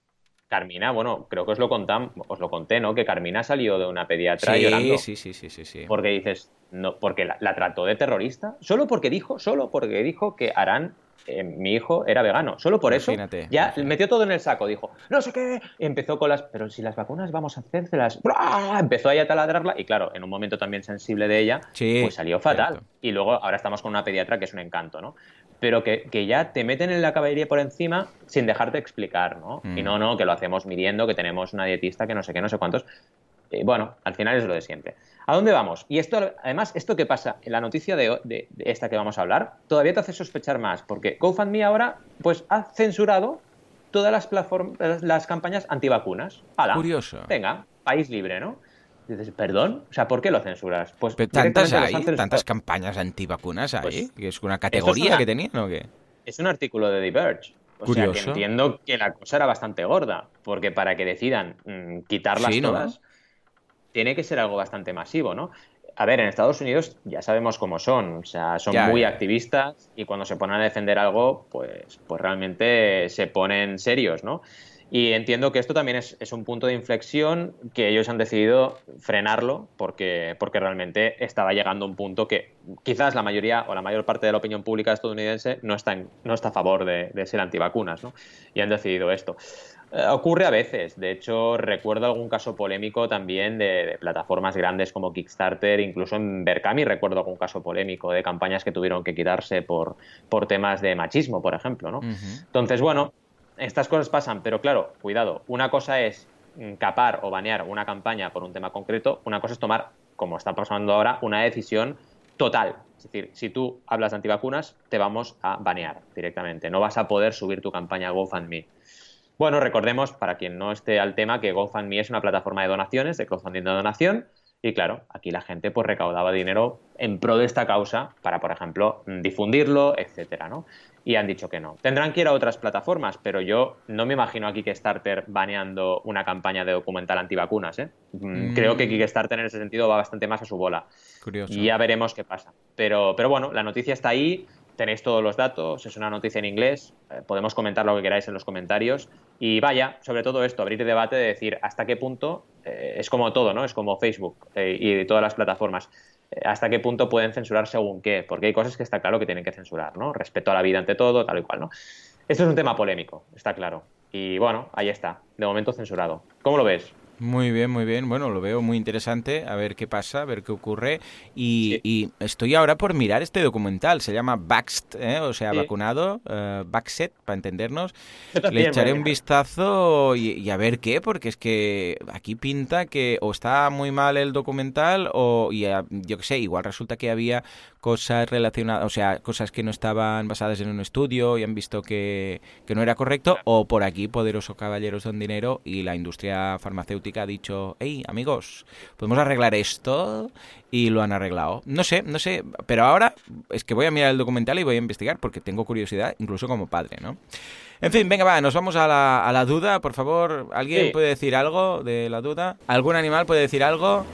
Carmina, bueno, creo que os lo, contam, os lo conté, ¿no? Que Carmina salió de una pediatra llorando. Sí, sí, sí, sí, sí. Porque dices, no, porque la, la, trató de terrorista, solo porque dijo, solo porque dijo que harán eh, mi hijo era vegano. Solo por eso ya metió todo en el saco. Dijo, no sé qué. empezó con las, pero si las vacunas vamos a hacérselas. Empezó ahí a taladrarla y claro, en un momento también sensible de ella, pues salió fatal. Y luego ahora estamos con una pediatra que es un encanto, ¿no? Pero que, ya te meten en la caballería por encima sin dejarte explicar, ¿no? Y mm. no, no, que lo hacemos midiendo, que tenemos una dietista que no sé qué, no sé cuántos. Eh, bueno, al final es lo de siempre. ¿A dónde vamos? Y esto, además, esto que pasa en la noticia de, esta que vamos a hablar, todavía te hace sospechar más, porque GoFundMe ahora, pues, ha censurado todas las plataformas, las campañas antivacunas. Curioso. Venga, país libre, ¿no? dices, perdón, o sea, ¿por qué lo censuras? Pues tantas hay, tantas campañas antivacunas hay, pues, que es una categoría que tenían o qué. Es un artículo de Diverge. O sea, que entiendo que la cosa era bastante gorda, porque para que decidan mm, quitarlas todas, tiene que ser algo bastante masivo, ¿no? A ver, en Estados Unidos ya sabemos cómo son, o sea, son muy activistas y cuando se ponen a defender algo, pues, pues realmente se ponen serios, ¿no? Y entiendo que esto también es, un punto de inflexión que ellos han decidido frenarlo porque, porque realmente estaba llegando a un punto que quizás la mayoría o la mayor parte de la opinión pública estadounidense no está, no está a favor de, de ser antivacunas, ¿no? Y han decidido esto. Eh, ocurre a veces. De hecho, recuerdo algún caso polémico también de, plataformas grandes como Kickstarter, incluso en Berkami recuerdo algún caso polémico de campañas que tuvieron que quitarse por, por temas de machismo, por ejemplo. ¿no? Entonces, bueno, estas cosas pasan, pero claro, cuidado. Una cosa es capar o banear una campaña por un tema concreto, una cosa es tomar, como está pasando ahora, una decisión total. Es decir, si tú hablas de antivacunas, te vamos a banear directamente. No vas a poder subir tu campaña GoFundMe. Bueno, recordemos, para quien no esté al tema, que GoFundMe es una plataforma de donaciones, de crowdfunding de donación, y claro, aquí la gente pues recaudaba dinero en pro de esta causa para, por ejemplo, difundirlo, etcétera, ¿no? Y han dicho que no. Tendrán que ir a otras plataformas, pero yo no me imagino aquí Kickstarter baneando una campaña de documental antivacunas, ¿eh? Mm, creo que mm. Kickstarter en ese sentido va bastante más a su bola. Curioso. Y ya veremos qué pasa. Pero, pero bueno, la noticia está ahí, tenéis todos los datos, es una noticia en inglés, eh, podemos comentar lo que queráis en los comentarios y vaya, sobre todo esto, abrir debate de decir hasta qué punto, eh, es como todo, ¿no? Es como Facebook y todas las plataformas, hasta qué punto pueden censurar según qué, porque hay cosas que está claro que tienen que censurar, ¿no? Respeto a la vida ante todo, tal y cual, ¿no? Esto es un tema polémico, está claro. Y bueno, ahí está, de momento censurado. ¿Cómo lo ves? Muy bien, muy bien. Bueno, lo veo muy interesante. A ver qué pasa, a ver qué ocurre. Y, estoy ahora por mirar este documental. Se llama Vaxed, ¿eh? o sea, vacunado. Uh, Vaxed, para entendernos. Le echaré un vistazo y, a ver qué, porque es que aquí pinta que o está muy mal el documental o, y yo qué sé, igual resulta que había cosas relacionadas, o sea, cosas que no estaban basadas en un estudio y han visto que, que no era correcto, o por aquí, poderoso caballeros don dinero y la industria farmacéutica ha dicho, hey amigos, podemos arreglar esto y lo han arreglado. No sé, no sé, pero ahora es que voy a mirar el documental y voy a investigar porque tengo curiosidad, incluso como padre, ¿no? En fin, venga, va, nos vamos a la, a la duda, por favor. ¿Alguien puede decir algo de la duda? ¿Algún animal puede decir algo?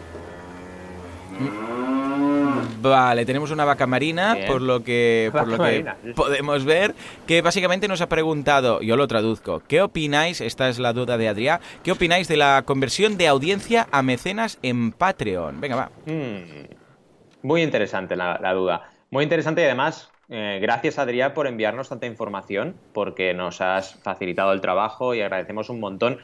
Vale, tenemos una vaca marina, Bien. por lo que, por lo que podemos ver, que básicamente nos ha preguntado, yo lo traduzco, ¿qué opináis? Esta es la duda de Adrián, ¿qué opináis de la conversión de audiencia a mecenas en Patreon? Venga, va. Mm, Muy interesante la, la duda. Muy interesante y además, eh, gracias Adrián por enviarnos tanta información, porque nos has facilitado el trabajo y agradecemos un montón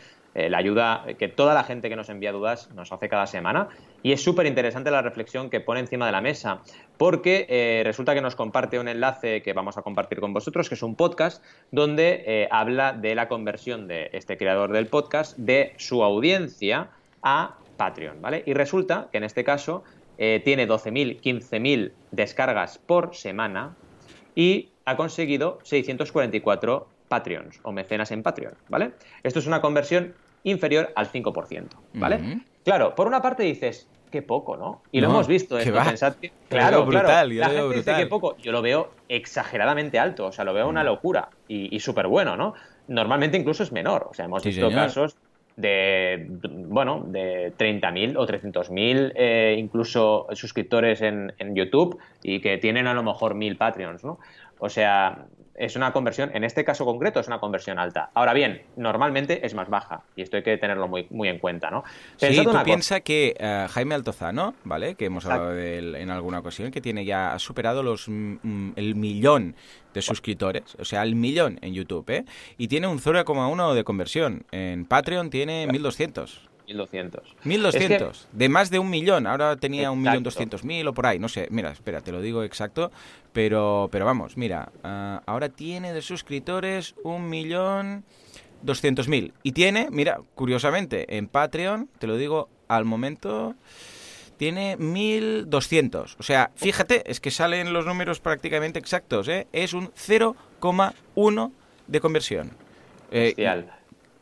la ayuda que toda la gente que nos envía dudas nos hace cada semana. Y es súper interesante la reflexión que pone encima de la mesa, porque eh, resulta que nos comparte un enlace que vamos a compartir con vosotros, que es un podcast, donde eh, habla de la conversión de este creador del podcast de su audiencia a Patreon, ¿vale? Y resulta que en este caso eh, tiene 12.000, 15.000 descargas por semana y ha conseguido 644 Patreons o mecenas en Patreon, ¿vale? Esto es una conversión inferior al 5%, ¿vale? Claro, por una parte dices, qué poco, ¿no? Y lo hemos visto, esto, pensad que- Claro, brutal, claro. yo La gente dice brutal. que poco, yo lo veo exageradamente alto, o sea, lo veo Mm. una locura y, y súper bueno, ¿no? Normalmente incluso es menor, o sea, hemos Sí, visto señor. casos de, bueno, de 30.000 o 300.000 eh, incluso suscriptores en, en YouTube y que tienen a lo mejor 1.000 Patreons, ¿no? O sea, es una conversión, en este caso concreto es una conversión alta. Ahora bien, normalmente es más baja y esto hay que tenerlo muy, muy en cuenta, ¿no? Sí, Pensad tú piensas que eh, Jaime Altozano, ¿vale? Que hemos hablado de él en alguna ocasión, que tiene ya, ha superado los mm, mm, el millón de suscriptores, o sea, el millón en YouTube, ¿eh? Y tiene un 0,1 de conversión. En Patreon tiene 1200. 1.200. 1200, de más de un millón. Ahora tenía un millón doscientos mil o por ahí, no sé. Mira, espera, te lo digo exacto. Pero, pero vamos, mira, ah, ahora tiene de suscriptores un millón doscientos mil. Y tiene, mira, curiosamente, en Patreon, te lo digo al momento, tiene 1200. O sea, fíjate, es que salen los números prácticamente exactos, ¿eh? Es un 0,1 de conversión. Eh.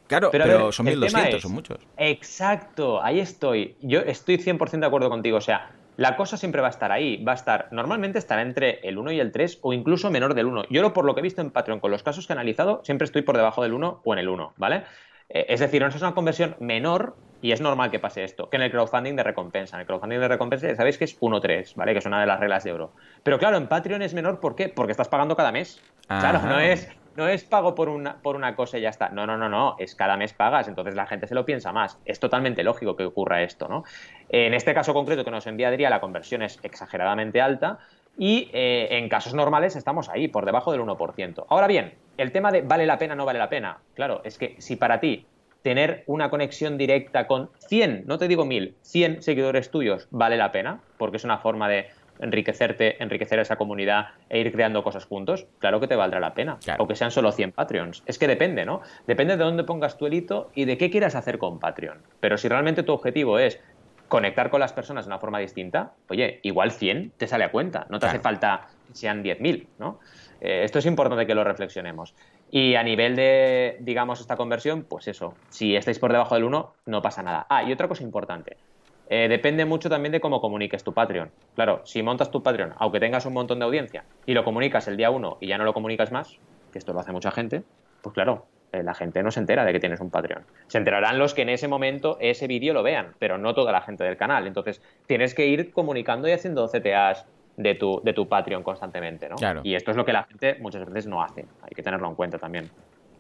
Claro, Pero pero, a ver, son el tema 1200, es- son muchos. Exacto, ahí estoy. Yo estoy 100% de acuerdo contigo. O sea, la cosa siempre va a estar ahí. Va a estar, normalmente estará entre el 1 y el 3 o incluso menor del 1. Yo, lo- por lo que he visto en Patreon, con los casos que he analizado, siempre estoy por debajo del 1 o en el 1, ¿vale? Eh, es decir, no es una conversión menor y es normal que pase esto, que en el crowdfunding de recompensa. En el crowdfunding de recompensa ya sabéis que es 1-3, ¿vale? Que es una de las reglas de oro. Pero claro, en Patreon es menor, ¿por qué? Porque estás pagando cada mes. Claro, Ajá. no es, no es pago por una, por una cosa y ya está. No, no, no, no. Es cada mes pagas, entonces la gente se lo piensa más. Es totalmente lógico que ocurra esto, ¿no? En este caso concreto que nos Adrián, la conversión es exageradamente alta y eh, en casos normales estamos ahí, por debajo del 1%. Ahora bien, el tema de vale la pena no vale la pena. Claro, es que si para ti tener una conexión directa con 100, no te digo 1000, 100 seguidores tuyos vale la pena, porque es una forma de enriquecerte, enriquecer a esa comunidad e ir creando cosas juntos, claro que te valdrá la pena. Claro. Aunque sean solo 100 Patreons. Es que depende, ¿no? Depende de dónde pongas tu hilito y de qué quieras hacer con Patreon. Pero si realmente tu objetivo es conectar con las personas de una forma distinta, oye, igual 100 te sale a cuenta. No te hace falta que sean 10.000, ¿no? Eh, esto es importante que lo reflexionemos. Y a nivel de, digamos, esta conversión, pues eso, si estáis por debajo del 1, no pasa nada. Ah, y otra cosa importante. Eh, depende mucho también de cómo comuniques tu Patreon. Claro, si montas tu Patreon, aunque tengas un montón de audiencia, y lo comunicas el día 1 y ya no lo comunicas más, que esto lo hace mucha gente, pues claro, eh, la gente no se entera de que tienes un Patreon. Se enterarán los que en ese momento ese vídeo lo vean, pero no toda la gente del canal. Entonces, tienes que ir comunicando y haciendo CTAs de tu, de tu Patreon constantemente, ¿no? Claro. Y esto es lo que la gente muchas veces no hace. Hay que tenerlo en cuenta también.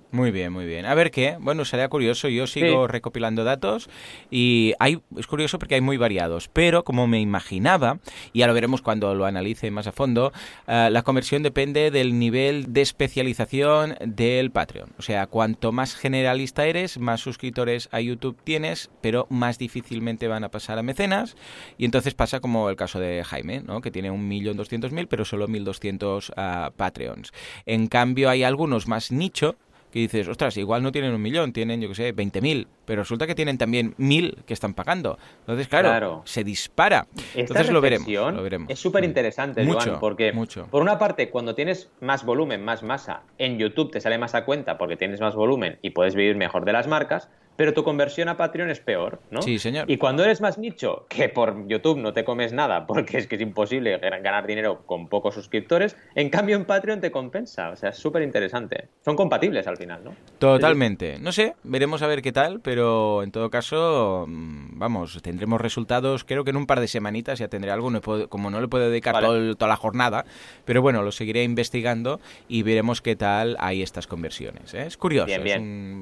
Muy bien, muy bien. A ver qué. Bueno, sería curioso. Yo sigo Sí. recopilando datos y hay, es curioso porque hay muy variados. Pero como me imaginaba, y ya lo veremos cuando lo analice más a fondo, eh, la conversión depende del nivel de especialización del Patreon. O sea, cuanto más generalista eres, más suscriptores a YouTube tienes, pero más difícilmente van a pasar a mecenas. Y entonces pasa como el caso de Jaime, ¿no? que tiene 1.200.000, pero solo 1.200 ah, Patreons. En cambio, hay algunos más nicho que dices, ostras, igual no tienen un millón, tienen, yo que sé, 20.000, pero resulta que tienen también 1.000 que están pagando. Entonces, claro, Claro. se dispara. Esta Entonces lo veremos, lo veremos. Es súper interesante, Joan, porque mucho. por una parte, cuando tienes más volumen, más masa, en YouTube te sale más a cuenta porque tienes más volumen y puedes vivir mejor de las marcas, pero tu conversión a Patreon es peor, ¿no? Sí, señor. Y cuando eres más nicho, que por YouTube no te comes nada, porque es que es imposible ganar dinero con pocos suscriptores, en cambio en Patreon te compensa. O sea, es súper interesante. Son compatibles al final, ¿no? Totalmente. No sé, veremos a ver qué tal, pero en todo caso, mm, vamos, tendremos resultados, creo que en un par de semanitas ya tendré algo, como no le puedo dedicar toda la jornada, pero bueno, lo seguiré investigando y veremos qué tal hay estas conversiones. ¿eh? Es curioso.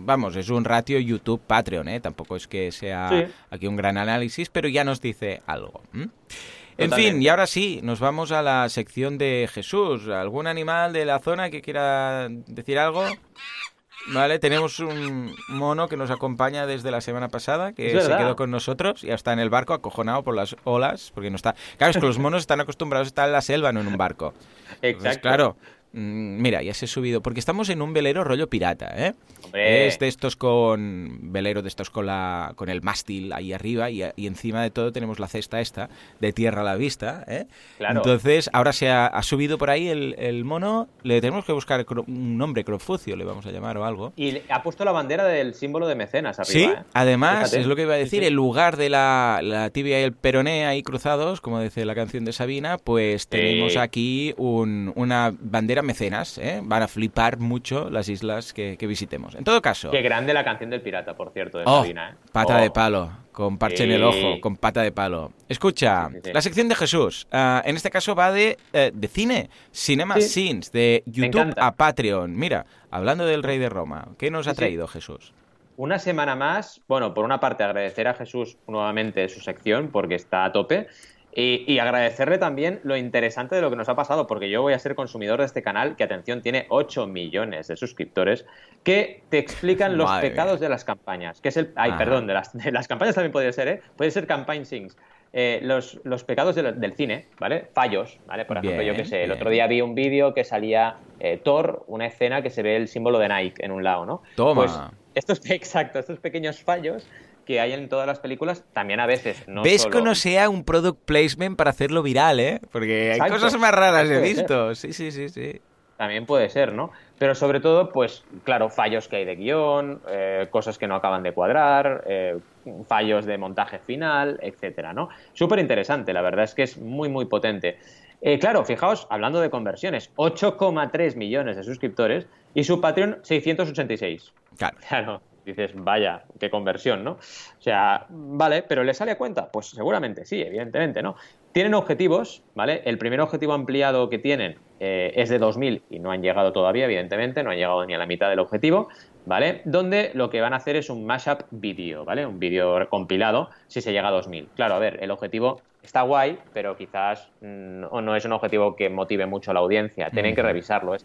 vamos, es un ratio YouTube Patreon, ¿eh? Tampoco es que sea aquí un gran análisis, pero ya nos dice algo. En fin, y ahora sí, nos vamos a la sección de Jesús. ¿Algún animal de la zona que quiera decir algo? Vale, tenemos un mono que nos acompaña desde la semana pasada, que se quedó con nosotros y está en el barco acojonado por las olas, porque no está... Claro, es que los monos están acostumbrados a estar en la selva, no en un barco. Exacto. claro, mira, ya se ha subido, porque estamos en un velero rollo pirata, ¿eh? Es de estos con velero de estos con la con el mástil ahí arriba y, encima de todo tenemos la cesta esta de tierra a la vista, ¿eh? Entonces, ahora se ha, subido por ahí el, mono, le tenemos que buscar un nombre, Crofucio le vamos a llamar o algo. Y ha puesto la bandera del símbolo de mecenas arriba, Sí, ¿eh? además, es lo que iba a decir, en lugar de la, tibia y el peroné ahí cruzados, como dice la canción de Sabina, pues tenemos aquí una bandera mecenas, ¿eh? van a flipar mucho las islas que, visitemos. En todo caso... Qué grande la canción del pirata, por cierto, de oh, ¿eh? Pata de oh. palo, con parche en el ojo, con pata de palo. Escucha, la sección de Jesús, ah, en este caso va de, eh, de cine, Cinema Scenes, de YouTube a Patreon. Mira, hablando del rey de Roma, ¿qué nos ha traído Jesús? Una semana más, bueno, por una parte agradecer a Jesús nuevamente su sección porque está a tope y, agradecerle también lo interesante de lo que nos ha pasado, porque yo voy a ser consumidor de este canal, que atención, tiene 8 millones de suscriptores, que te explican los pecados de las campañas. Que es el. Ay, perdón, de las, de las, campañas también puede ser, ¿eh? Puede ser campaign sings. Eh, los, los, pecados del cine, ¿vale? Fallos, ¿vale? Por ejemplo, yo qué sé, el otro día vi un vídeo que salía eh, Thor, una escena que se ve el símbolo de Nike en un lado, ¿no? Toma. Pues estos, exacto, estos pequeños fallos que hay en todas las películas, también a veces. No ¿Ves que no sea un product placement para hacerlo viral, eh? Porque hay cosas más raras he visto. Sí, sí, sí, sí. También puede ser, ¿no? Pero sobre todo, pues, claro, fallos que hay de guion, eh, cosas que no acaban de cuadrar, eh, fallos de montaje final, etcétera, ¿no? Súper interesante, la verdad es que es muy, muy potente. Eh, claro, fijaos, hablando de conversiones, 8,3 millones de suscriptores y su Patreon 686. Claro. Claro, dices, vaya, qué conversión, ¿no? O sea, vale, pero ¿le sale a cuenta? Pues seguramente sí, evidentemente, ¿no? Tienen objetivos, ¿vale? El primer objetivo ampliado que tienen eh, es de 2.000 y no han llegado todavía, evidentemente, no han llegado ni a la mitad del objetivo, ¿vale? Donde lo que van a hacer es un mashup vídeo, ¿vale? Un vídeo compilado si se llega a 2.000. Claro, a ver, el objetivo está guay, pero quizás mm, no es un objetivo que motive mucho a la audiencia. Tienen que revisarlo.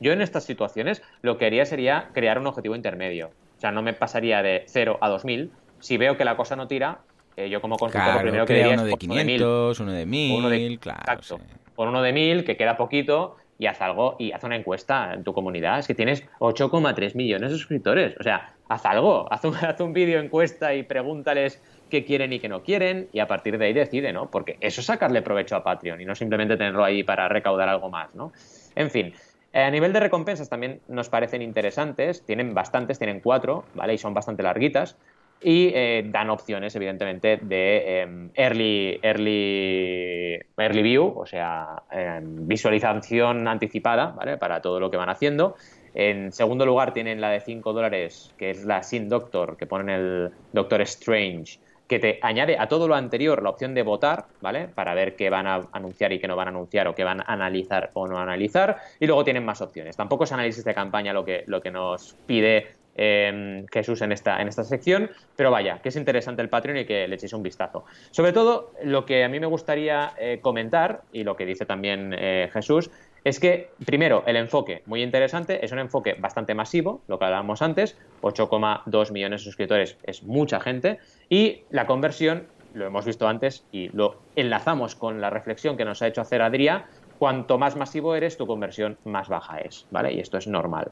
Yo en estas situaciones lo que haría sería crear un objetivo intermedio. O sea, no me pasaría de 0 a 2000. Si veo que la cosa no tira, eh, yo como consultor lo primero que diría uno de 500, uno de 1000, uno de, claro. Exacto. Por uno de 1000, que queda poquito, y haz algo y haz una encuesta en tu comunidad. Es que tienes 8,3 millones de suscriptores. O sea, haz algo. Haz un, haz un vídeo encuesta y pregúntales qué quieren y qué no quieren y a partir de ahí decide, ¿no? Porque eso es sacarle provecho a Patreon y no simplemente tenerlo ahí para recaudar algo más, ¿no? En fin, eh, a nivel de recompensas también nos parecen interesantes, tienen bastantes, tienen cuatro, ¿vale? Y son bastante larguitas. Y eh, dan opciones, evidentemente, de em, early, early, early view, o sea, em, visualización anticipada, ¿vale? Para todo lo que van haciendo. En segundo lugar tienen la de 5 dólares, que es la Sin Doctor, que ponen el Doctor Strange, que te añade a todo lo anterior la opción de votar, ¿vale? Para ver qué van a anunciar y qué no van a anunciar o qué van a analizar o no analizar. Y luego tienen más opciones. Tampoco es análisis de campaña lo que, lo que nos pide eh, Jesús en esta, en esta sección, pero vaya, que es interesante el Patreon y que le echéis un vistazo. Sobre todo, lo que a mí me gustaría eh, comentar, y lo que dice también eh, Jesús, es que, primero, el enfoque, muy interesante, es un enfoque bastante masivo, lo que hablábamos antes, 8,2 millones de suscriptores es mucha gente, y la conversión, lo hemos visto antes y lo enlazamos con la reflexión que nos ha hecho hacer Adrià, cuanto más masivo eres, tu conversión más baja es, ¿vale? Y esto es normal.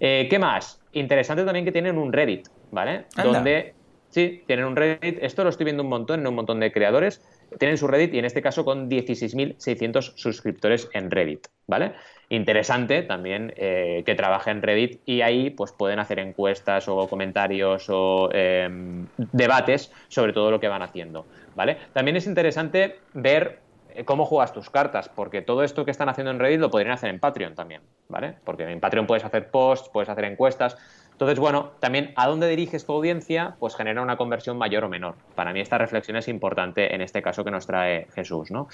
Eh, ¿Qué más? Interesante también que tienen un Reddit, ¿vale? Donde, sí, tienen un Reddit, esto lo estoy viendo un montón en un montón de creadores, tienen su Reddit y en este caso con 16.600 suscriptores en Reddit, ¿vale? Interesante también eh, que trabaje en Reddit y ahí pues pueden hacer encuestas o comentarios o em, debates sobre todo lo que van haciendo, ¿vale? También es interesante ver cómo juegas tus cartas, porque todo esto que están haciendo en Reddit lo podrían hacer en Patreon también, ¿vale? Porque en Patreon puedes hacer posts, puedes hacer encuestas. Entonces, bueno, también a dónde diriges tu audiencia, pues genera una conversión mayor o menor. Para mí esta reflexión es importante en este caso que nos trae Jesús, ¿no?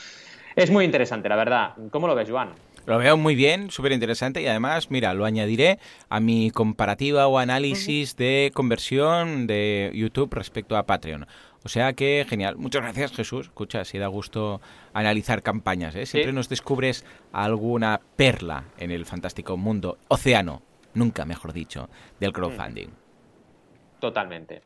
Es muy interesante, la verdad. ¿Cómo lo ves, Juan? Lo veo muy bien, súper interesante y además, mira, lo añadiré a mi comparativa o análisis de conversión de YouTube respecto a Patreon. O sea que genial. Muchas gracias, Jesús. Escucha, si da gusto analizar campañas. ¿eh? Siempre nos descubres alguna perla en el fantástico mundo, océano, nunca mejor dicho, del crowdfunding. Totalmente.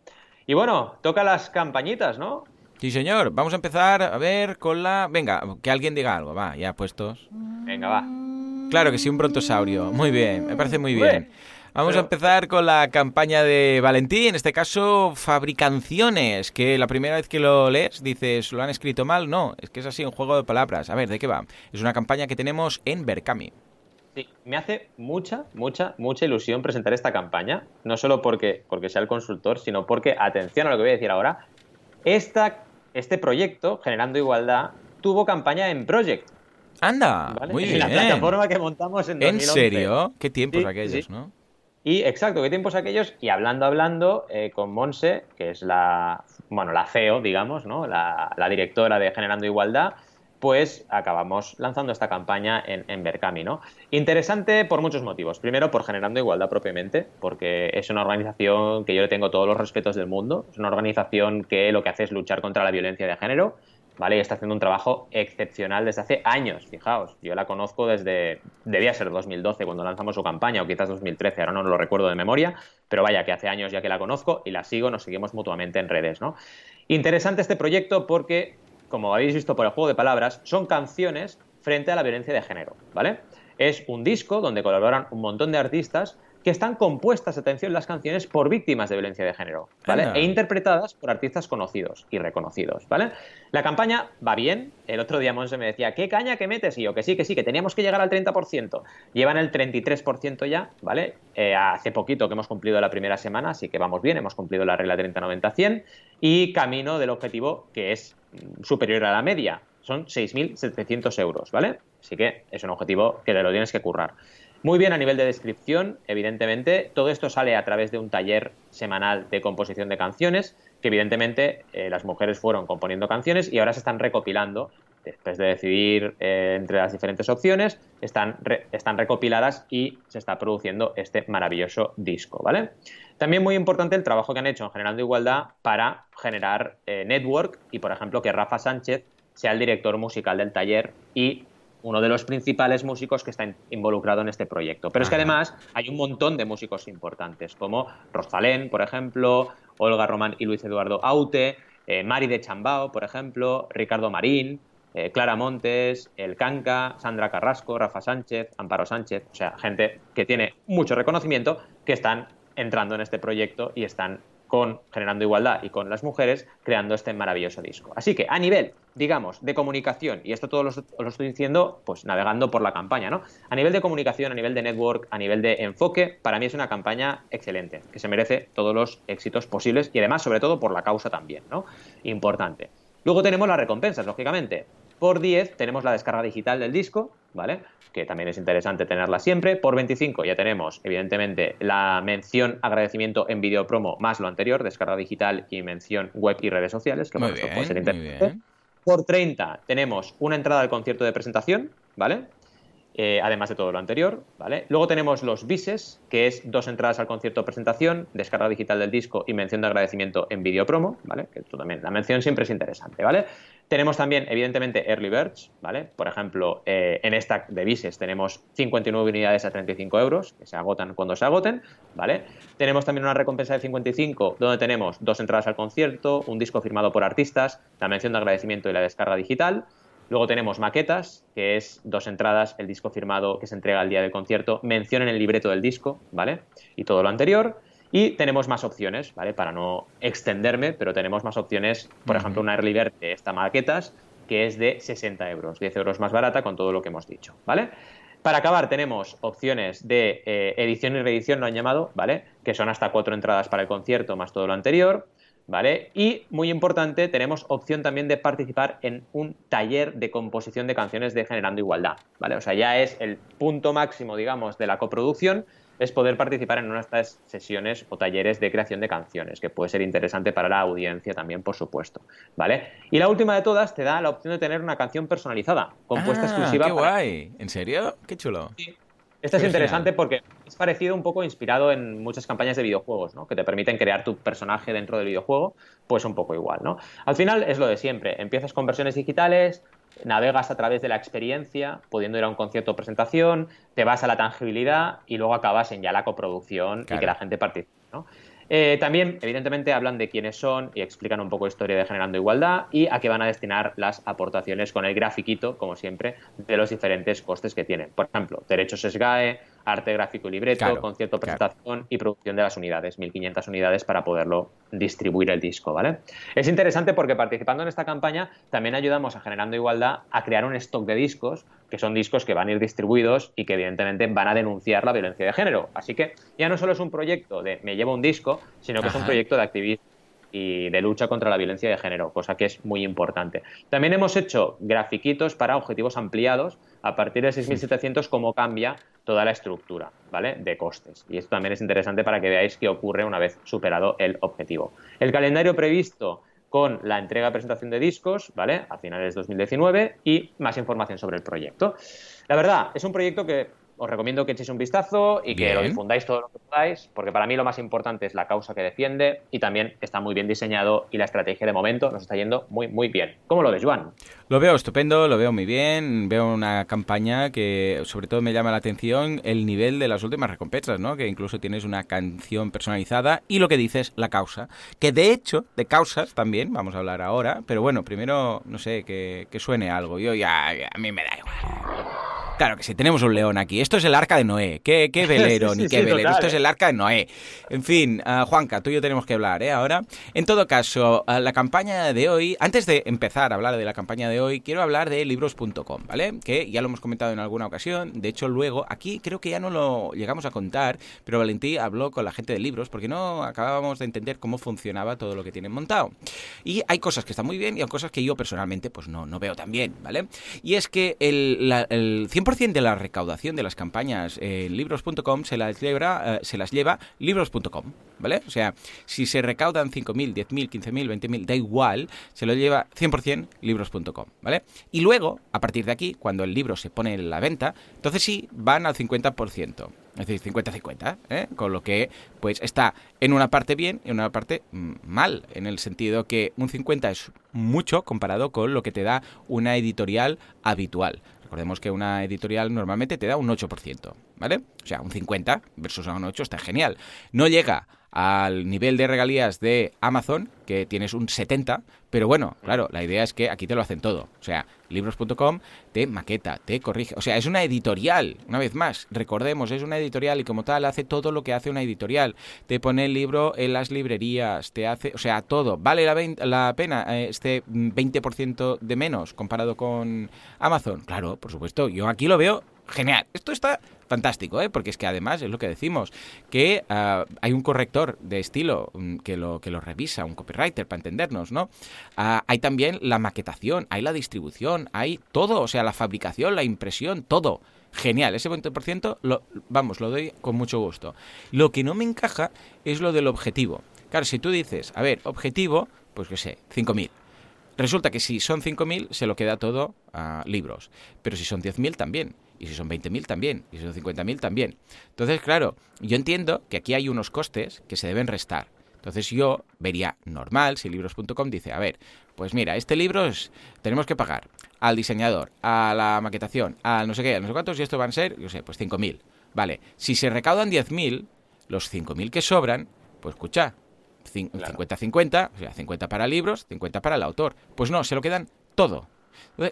Y bueno, toca las campañitas, ¿no? Sí, señor. Vamos a empezar a ver con la... Venga, que alguien diga algo. Va, ya puestos. Venga, va. Claro que sí, un brontosaurio. Muy bien, me parece muy bien. Vamos a empezar con la campaña de Valentín, en este caso Fabricanciones, que la primera vez que lo lees dices, ¿lo han escrito mal? No, es que es así un juego de palabras. A ver, ¿de qué va? Es una campaña que tenemos en Berkami. Sí, me hace mucha, mucha, mucha ilusión presentar esta campaña, no solo porque, porque sea el consultor, sino porque, atención a lo que voy a decir ahora, esta, este proyecto, Generando Igualdad, tuvo campaña en Project. Anda, muy bien. La plataforma que montamos en 2011. ¿En serio? ¿Qué tiempos aquellos, no? Y exacto, ¿qué tiempos aquellos? Y hablando, hablando eh, con Monse, que es la, bueno, la CEO, digamos, ¿no? La, directora de Generando Igualdad, pues acabamos lanzando esta campaña en, en Berkami, ¿no? Interesante por muchos motivos. Primero, por Generando Igualdad propiamente, porque es una organización que yo le tengo todos los respetos del mundo. Es una organización que lo que hace es luchar contra la violencia de género ¿vale? Y está haciendo un trabajo excepcional desde hace años, fijaos. Yo la conozco desde, debía ser 2012 cuando lanzamos su campaña, o quizás 2013, ahora no lo recuerdo de memoria, pero vaya que hace años ya que la conozco y la sigo, nos seguimos mutuamente en redes, ¿no? Interesante este proyecto porque, como habéis visto por el juego de palabras, son canciones frente a la violencia de género, ¿vale? Es un disco donde colaboran un montón de artistas que están compuestas, atención, las canciones por víctimas de violencia de género, ¿vale? E interpretadas por artistas conocidos y reconocidos, ¿vale? La campaña va bien. El otro día Monse me decía, ¿qué caña que metes? Y yo, que sí, que sí, que teníamos que llegar al 30%. Llevan el 33% ya, ¿vale? Eh, hace poquito que hemos cumplido la primera semana, así que vamos bien, hemos cumplido la regla 30-90-100 y camino del objetivo que es superior a la media. Son 6.700 euros, ¿vale? Así que es un objetivo que te lo tienes que currar. Muy bien a nivel de descripción, evidentemente. Todo esto sale a través de un taller semanal de composición de canciones, que evidentemente eh, las mujeres fueron componiendo canciones y ahora se están recopilando. Después de decidir eh, entre las diferentes opciones, están, están recopiladas y se está produciendo este maravilloso disco, ¿vale? También muy importante el trabajo que han hecho en Generando Igualdad para generar eh, network y, por ejemplo, que Rafa Sánchez sea el director musical del taller y uno de los principales músicos que está involucrado en este proyecto. Pero es que además hay un montón de músicos importantes, como Rosalén, por ejemplo, Olga Román y Luis Eduardo Aute, eh, Mari de Chambao, por ejemplo, Ricardo Marín, eh, Clara Montes, El Canca, Sandra Carrasco, Rafa Sánchez, Amparo Sánchez, o sea, gente que tiene mucho reconocimiento que están entrando en este proyecto y están con Generando Igualdad y con las mujeres, creando este maravilloso disco. Así que a nivel, digamos, de comunicación, y esto todo lo, lo, estoy diciendo pues navegando por la campaña, ¿no? A nivel de comunicación, a nivel de network, a nivel de enfoque, para mí es una campaña excelente, que se merece todos los éxitos posibles y además, sobre todo, por la causa también, ¿no? Importante. Luego tenemos las recompensas, lógicamente. Por 10 tenemos la descarga digital del disco, ¿vale? Que también es interesante tenerla siempre. Por 25 ya tenemos, evidentemente, la mención agradecimiento en video promo más lo anterior, descarga digital y mención web y redes sociales, que puede ser interesante. Por 30 tenemos una entrada al concierto de presentación, ¿vale? Eh, además de todo lo anterior, ¿vale? Luego tenemos los bises, que es dos entradas al concierto presentación, descarga digital del disco y mención de agradecimiento en video promo, ¿vale? Que esto también, la mención siempre es interesante, ¿vale? Tenemos también, evidentemente, Early Birds, ¿vale? Por ejemplo, eh, en esta de Bises tenemos 59 unidades a 35 euros, que se agotan cuando se agoten, ¿vale? Tenemos también una recompensa de 55, donde tenemos dos entradas al concierto, un disco firmado por artistas, la mención de agradecimiento y la descarga digital. Luego tenemos maquetas, que es dos entradas, el disco firmado que se entrega al día del concierto, mención en el libreto del disco, ¿vale? Y todo lo anterior. Y tenemos más opciones, ¿vale? Para no extenderme, pero tenemos más opciones, por ejemplo, una early bird de esta maquetas, que es de 60 euros, 10 euros más barata con todo lo que hemos dicho, ¿vale? Para acabar, tenemos opciones de eh, edición y reedición, lo han llamado, ¿vale? Que son hasta cuatro entradas para el concierto más todo lo anterior, ¿vale? Y, muy importante, tenemos opción también de participar en un taller de composición de canciones de Generando Igualdad, ¿vale? O sea, ya es el punto máximo, digamos, de la coproducción, es poder participar en una de estas sesiones o talleres de creación de canciones, que puede ser interesante para la audiencia también, por supuesto, ¿vale? Y la última de todas te da la opción de tener una canción personalizada, compuesta Ah, exclusiva qué para- guay. ¿En serio? Qué chulo. Esta es interesante genial. porque es parecido un poco inspirado en muchas campañas de videojuegos, ¿no? Que te permiten crear tu personaje dentro del videojuego, pues un poco igual, ¿no? Al final es lo de siempre. Empiezas con versiones digitales, navegas a través de la experiencia, pudiendo ir a un concierto o presentación, te vas a la tangibilidad y luego acabas en ya la coproducción y que la gente participe, ¿no? Eh, también, evidentemente, hablan de quiénes son y explican un poco historia de Generando Igualdad y a qué van a destinar las aportaciones con el grafiquito, como siempre, de los diferentes costes que tienen. Por ejemplo, derechos SGAE, arte gráfico y libreto, Claro, concierto, claro. presentación y producción de las unidades, 1500 unidades para poderlo distribuir el disco, ¿vale? Es interesante porque participando en esta campaña también ayudamos a Generando Igualdad a crear un stock de discos, que son discos que van a ir distribuidos y que evidentemente van a denunciar la violencia de género. Así que ya no solo es un proyecto de me llevo un disco, sino que es un proyecto de activismo y de lucha contra la violencia de género, cosa que es muy importante. También hemos hecho grafiquitos para objetivos ampliados a partir de 6.700 cómo cambia toda la estructura, ¿vale? De costes. Y esto también es interesante para que veáis qué ocurre una vez superado el objetivo. El calendario previsto con la entrega y presentación de discos, ¿vale? A finales de 2019 y más información sobre el proyecto. La verdad, es un proyecto que os recomiendo que echéis un vistazo y que lo difundáis todo lo que podáis, porque para mí lo más importante es la causa que defiende y también está muy bien diseñado y la estrategia de momento nos está yendo muy, muy bien. ¿Cómo lo ves, Juan? Lo veo estupendo, lo veo muy bien. Veo una campaña que sobre todo me llama la atención el nivel de las últimas recompensas, ¿no? Que incluso tienes una canción personalizada y lo que dices, la causa. Que de hecho, de causas también, vamos a hablar ahora. Pero bueno, primero, no sé, que, que suene algo. Yo ya, ya, a mí me da igual. Claro que sí, tenemos un león aquí. Esto es el arca de Noé. ¿Qué, qué velero, Sí, ni sí, qué sí, velero? total, Esto es ¿eh? el arca de Noé. En fin, ah, Juanca, tú y yo tenemos que hablar, ¿eh? Ahora. En todo caso, ah, la campaña de hoy, antes de empezar a hablar de la campaña de hoy, quiero hablar de libros.com, ¿vale? Que ya lo hemos comentado en alguna ocasión. De hecho, luego, aquí creo que ya no lo llegamos a contar, pero Valentí habló con la gente de libros porque no acabábamos de entender cómo funcionaba todo lo que tienen montado. Y hay cosas que están muy bien y hay cosas que yo personalmente pues no, no veo tan bien, ¿vale? Y es que el, la- el 100% de la recaudación de las campañas en libros.com se las lleva, eh, se las lleva libros.com, ¿vale? O sea, si se recaudan 5.000, 10.000, 15.000, 20.000, da igual, se lo lleva 100% libros.com, ¿vale? Y luego, a partir de aquí, cuando el libro se pone en la venta, entonces sí van al 50%. Es decir, 50-50, ¿eh? Con lo que, pues, está en una parte bien y en una parte mm, mal, en el sentido que un 50 es mucho comparado con lo que te da una editorial habitual. Recordemos que una editorial normalmente te da un 8%, ¿vale? O sea, un 50 versus un 8 está genial. No llega al nivel de regalías de Amazon, que tienes un 70, pero bueno, claro, la idea es que aquí te lo hacen todo. O sea, libros.com te maqueta, te corrige. O sea, es una editorial, una vez más, recordemos, es una editorial y como tal hace todo lo que hace una editorial. Te pone el libro en las librerías, te hace, o sea, todo. ¿Vale la, vein- la pena eh, este mm, 20% de menos comparado con Amazon? Claro, por supuesto, yo aquí lo veo genial. Esto está fantástico, ¿eh? porque es que además es lo que decimos, que ah, hay un corrector de estilo mm, que lo, que lo revisa, un copywriter, para entendernos, ¿no? Ah, hay también la maquetación, hay la distribución, hay todo, o sea, la fabricación, la impresión, todo. Genial, ese 20% lo, vamos, lo doy con mucho gusto. Lo que no me encaja es lo del objetivo. Claro, si tú dices, a ver, objetivo, pues qué sé, 5.000. Resulta que si son 5.000 se lo queda todo a libros, pero si son 10.000 también, y si son 20.000 también, y si son 50.000 también. Entonces, claro, yo entiendo que aquí hay unos costes que se deben restar. Entonces yo vería normal si libros.com dice, a ver, pues mira, este libro es, tenemos que pagar al diseñador, a la maquetación, al no sé qué, a no sé cuántos, y esto van a ser, yo sé, pues 5.000. Vale, si se recaudan 10.000, los 5.000 que sobran, pues escucha, cin- Claro. 50-50, o sea, 50 para libros, 50 para el autor. Pues no, se lo quedan todo.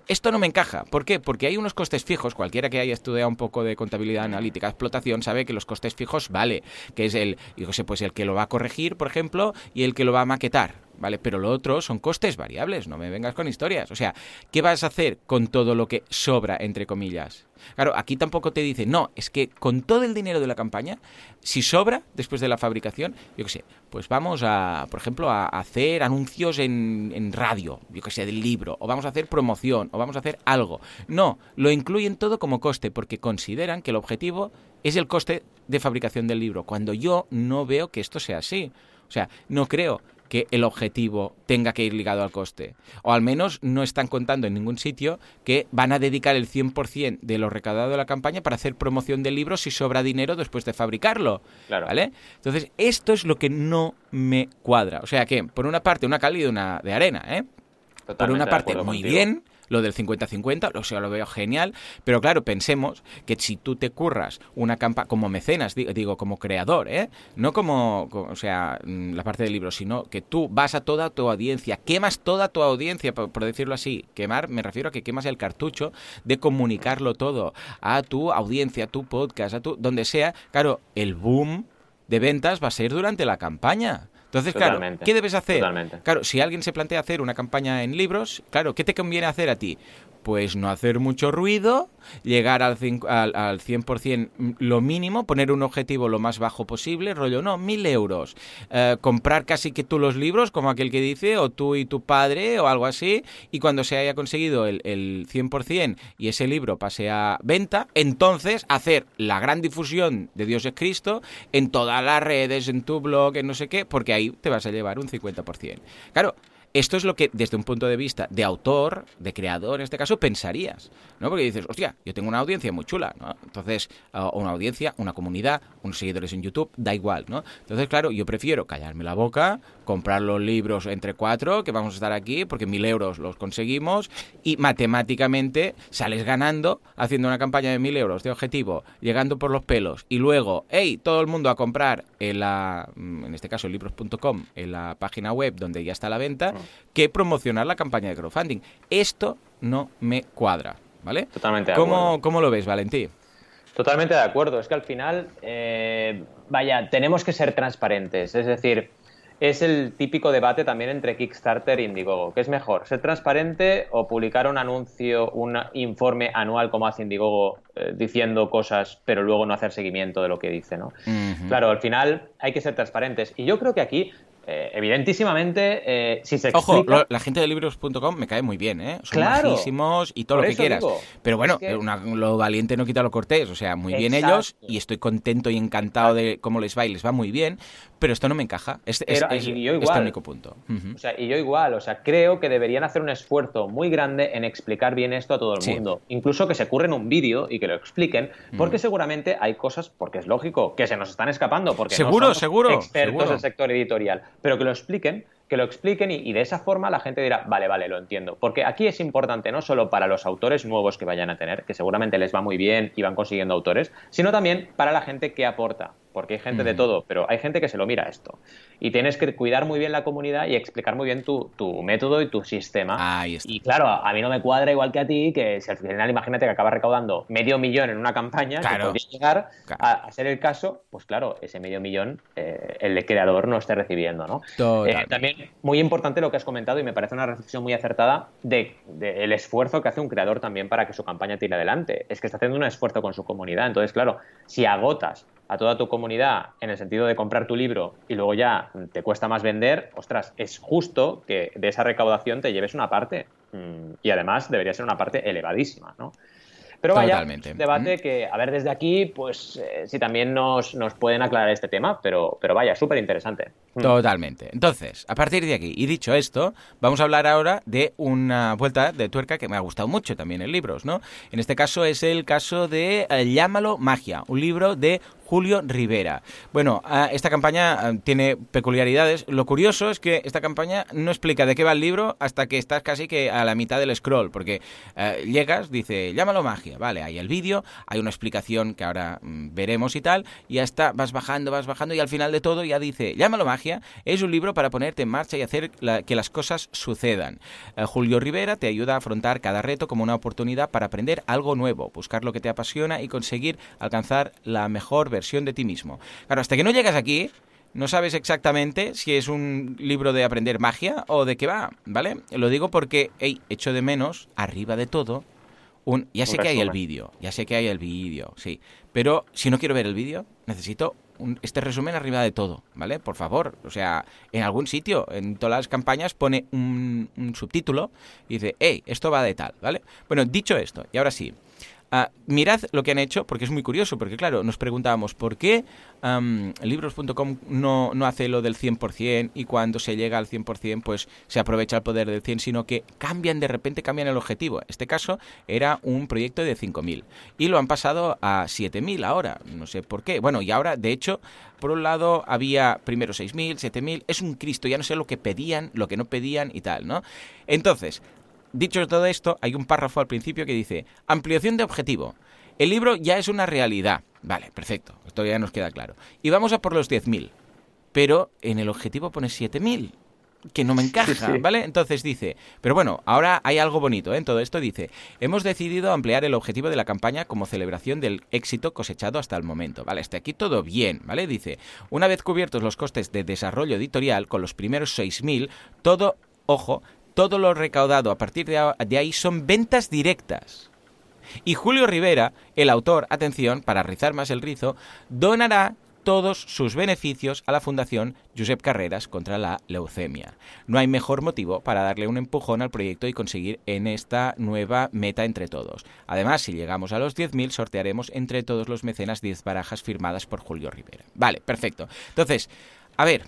Esto no me encaja. ¿Por qué? Porque hay unos costes fijos. Cualquiera que haya estudiado un poco de contabilidad analítica, explotación, sabe que los costes fijos vale, que es el, yo sé, pues el que lo va a corregir, por ejemplo, y el que lo va a maquetar. ¿Vale? Pero lo otro son costes variables, no me vengas con historias. O sea, ¿qué vas a hacer con todo lo que sobra, entre comillas? Claro, aquí tampoco te dice, no, es que con todo el dinero de la campaña, si sobra después de la fabricación, yo qué sé, pues vamos a, por ejemplo, a hacer anuncios en, en radio, yo qué sé, del libro, o vamos a hacer promoción, o vamos a hacer algo. No, lo incluyen todo como coste, porque consideran que el objetivo es el coste de fabricación del libro, cuando yo no veo que esto sea así. O sea, no creo que el objetivo tenga que ir ligado al coste. O al menos no están contando en ningún sitio que van a dedicar el 100% de lo recaudado de la campaña para hacer promoción del libro si sobra dinero después de fabricarlo. ¿Vale? Entonces, esto es lo que no me cuadra. O sea que, por una parte, una cal y una de arena, ¿eh? por una parte, muy bien lo del 50-50, o sea, lo veo genial, pero claro, pensemos que si tú te curras una campaña como mecenas, digo, como creador, ¿eh? no como, o sea, mm, la parte del libro, sino que tú vas a toda tu audiencia, quemas toda tu audiencia, por, decirlo así, quemar, me refiero a que quemas el cartucho de comunicarlo todo a tu audiencia, a tu podcast, a tu, donde sea, claro, el boom de ventas va a ser durante la campaña. Entonces, claro, ¿qué debes hacer? Claro, si alguien se plantea hacer una campaña en libros, claro, ¿qué te conviene hacer a ti? Pues no hacer mucho ruido, llegar al, al, al 100% lo mínimo, poner un objetivo lo más bajo posible, rollo, no, mil euros. Eh, comprar casi que tú los libros, como aquel que dice, o tú y tu padre, o algo así, y cuando se haya conseguido el, el 100% y ese libro pase a venta, entonces hacer la gran difusión de Dios es Cristo en todas las redes, en tu blog, en no sé qué, porque ahí te vas a llevar un 50%. Claro, esto es lo que desde un punto de vista de autor, de creador en este caso, pensarías, ¿no? Porque dices, hostia, yo tengo una audiencia muy chula, ¿no? Entonces, una audiencia, una comunidad, unos seguidores en YouTube, da igual, ¿no? Entonces, claro, yo prefiero callarme la boca, comprar los libros entre cuatro, que vamos a estar aquí, porque mil euros los conseguimos, y matemáticamente sales ganando haciendo una campaña de mil euros de objetivo, llegando por los pelos, y luego, hey, todo el mundo a comprar en la, en este caso, libros.com, en la página web donde ya está la venta, ah. que promocionar la campaña de crowdfunding. Esto no me cuadra, ¿vale? Totalmente de ¿Cómo, acuerdo. ¿Cómo lo ves, Valentí? Totalmente de acuerdo. Es que al final, eh, vaya, tenemos que ser transparentes. Es decir, es el típico debate también entre Kickstarter e Indiegogo. ¿Qué es mejor, ser transparente o publicar un anuncio, un informe anual como hace Indiegogo eh, diciendo cosas, pero luego no hacer seguimiento de lo que dice? ¿no? Claro, al final hay que ser transparentes. Y yo creo que aquí eh, evidentísimamente, eh, si se Ojo, la gente de libros.com me cae muy bien, ¿eh? Son claro, y todo lo que quieras. Pero bueno, lo valiente no quita lo cortés. O sea, muy bien ellos y estoy contento y encantado de cómo les va y les va muy bien. Pero esto no me encaja. Es, es, es, este único punto. O sea, y yo igual. O sea, creo que deberían hacer un esfuerzo muy grande en explicar bien esto a todo el mundo. Incluso que se curren un vídeo y que lo expliquen. Porque seguramente hay cosas, porque es lógico, que se nos están escapando. Porque seguro, no somos seguro, expertos del sector editorial pero que lo expliquen, que lo expliquen y, de esa forma la gente dirá, vale, vale, lo entiendo. Porque aquí es importante no solo para los autores nuevos que vayan a tener, que seguramente les va muy bien y van consiguiendo autores, sino también para la gente que aporta porque hay gente de todo, pero hay gente que se lo mira esto. Y tienes que cuidar muy bien la comunidad y explicar muy bien tu, método y tu sistema. Y claro, a mí no me cuadra igual que a ti, que si al final imagínate que acabas recaudando medio millón en una campaña, que podría llegar a, ser el caso, pues claro, ese medio millón eh, el creador no esté recibiendo, ¿no? Eh, también muy importante lo que has comentado y me parece una reflexión muy acertada de, el esfuerzo que hace un creador también para que su campaña tire adelante. Es que está haciendo un esfuerzo con su comunidad. Entonces, claro, si agotas a toda tu comunidad en el sentido de comprar tu libro y luego ya te cuesta más vender, ostras, es justo que de esa recaudación te lleves una parte. Mm, y además debería ser una parte elevadísima, ¿no? Pero vaya, un debate que, a ver, desde aquí, pues eh, si también nos, nos, pueden aclarar este tema, pero, pero vaya, súper interesante. Mm. Totalmente. Entonces, a partir de aquí, y dicho esto, vamos a hablar ahora de una vuelta de tuerca que me ha gustado mucho también en libros, ¿no? En este caso es el caso de eh, Llámalo Magia, un libro de Julio Rivera. Bueno, ah, esta campaña ah, tiene peculiaridades. Lo curioso es que esta campaña no explica de qué va el libro hasta que estás casi que a la mitad del scroll, porque eh, llegas, dice, llámalo magia, vale, hay el vídeo, hay una explicación que ahora mm, veremos y tal, y hasta vas bajando, vas bajando y al final de todo ya dice, llámalo magia es un libro para ponerte en marcha y hacer que las cosas sucedan. Julio Rivera te ayuda a afrontar cada reto como una oportunidad para aprender algo nuevo, buscar lo que te apasiona y conseguir alcanzar la mejor versión de ti mismo. Claro, hasta que no llegas aquí, no sabes exactamente si es un libro de aprender magia o de qué va, ¿vale? Lo digo porque, hey, echo de menos, arriba de todo, un... Ya sé que hay el vídeo, ya sé que hay el vídeo, sí. Pero si no quiero ver el vídeo, necesito este resumen arriba de todo, ¿vale? Por favor, o sea, en algún sitio, en todas las campañas pone un, un subtítulo y dice, hey, esto va de tal, ¿vale? Bueno, dicho esto, y ahora sí, Ah, mirad lo que han hecho, porque es muy curioso, porque claro, nos preguntábamos por qué libros.com no, no hace lo del 100% y cuando se llega al 100% pues se aprovecha el poder del 100, sino que cambian de repente, cambian el objetivo. Este caso era un proyecto de 5.000 y lo han pasado a 7.000 ahora, no sé por qué. Bueno, y ahora, de hecho, por un lado había primero 6.000, 7.000, es un Cristo, ya no sé lo que pedían, lo que no pedían y tal, ¿no? Entonces, Dicho todo esto, hay un párrafo al principio que dice, ampliación de objetivo. El libro ya es una realidad. Vale, perfecto, esto ya nos queda claro. Y vamos a por los 10.000. Pero en el objetivo pone 7.000 que no me encaja, ¿vale? Entonces dice, pero bueno, ahora hay algo bonito ¿eh? en todo esto, dice, hemos decidido ampliar el objetivo de la campaña como celebración del éxito cosechado hasta el momento, ¿vale? Hasta aquí todo bien, ¿vale? Dice, una vez cubiertos los costes de desarrollo editorial con los primeros 6.000, todo, ojo, todo lo recaudado a partir de ahí son ventas directas. Y Julio Rivera, el autor, atención, para rizar más el rizo, donará todos sus beneficios a la Fundación Josep Carreras contra la leucemia. No hay mejor motivo para darle un empujón al proyecto y conseguir en esta nueva meta entre todos. Además, si llegamos a los 10.000, sortearemos entre todos los mecenas 10 barajas firmadas por Julio Rivera. Vale, perfecto. Entonces, a ver,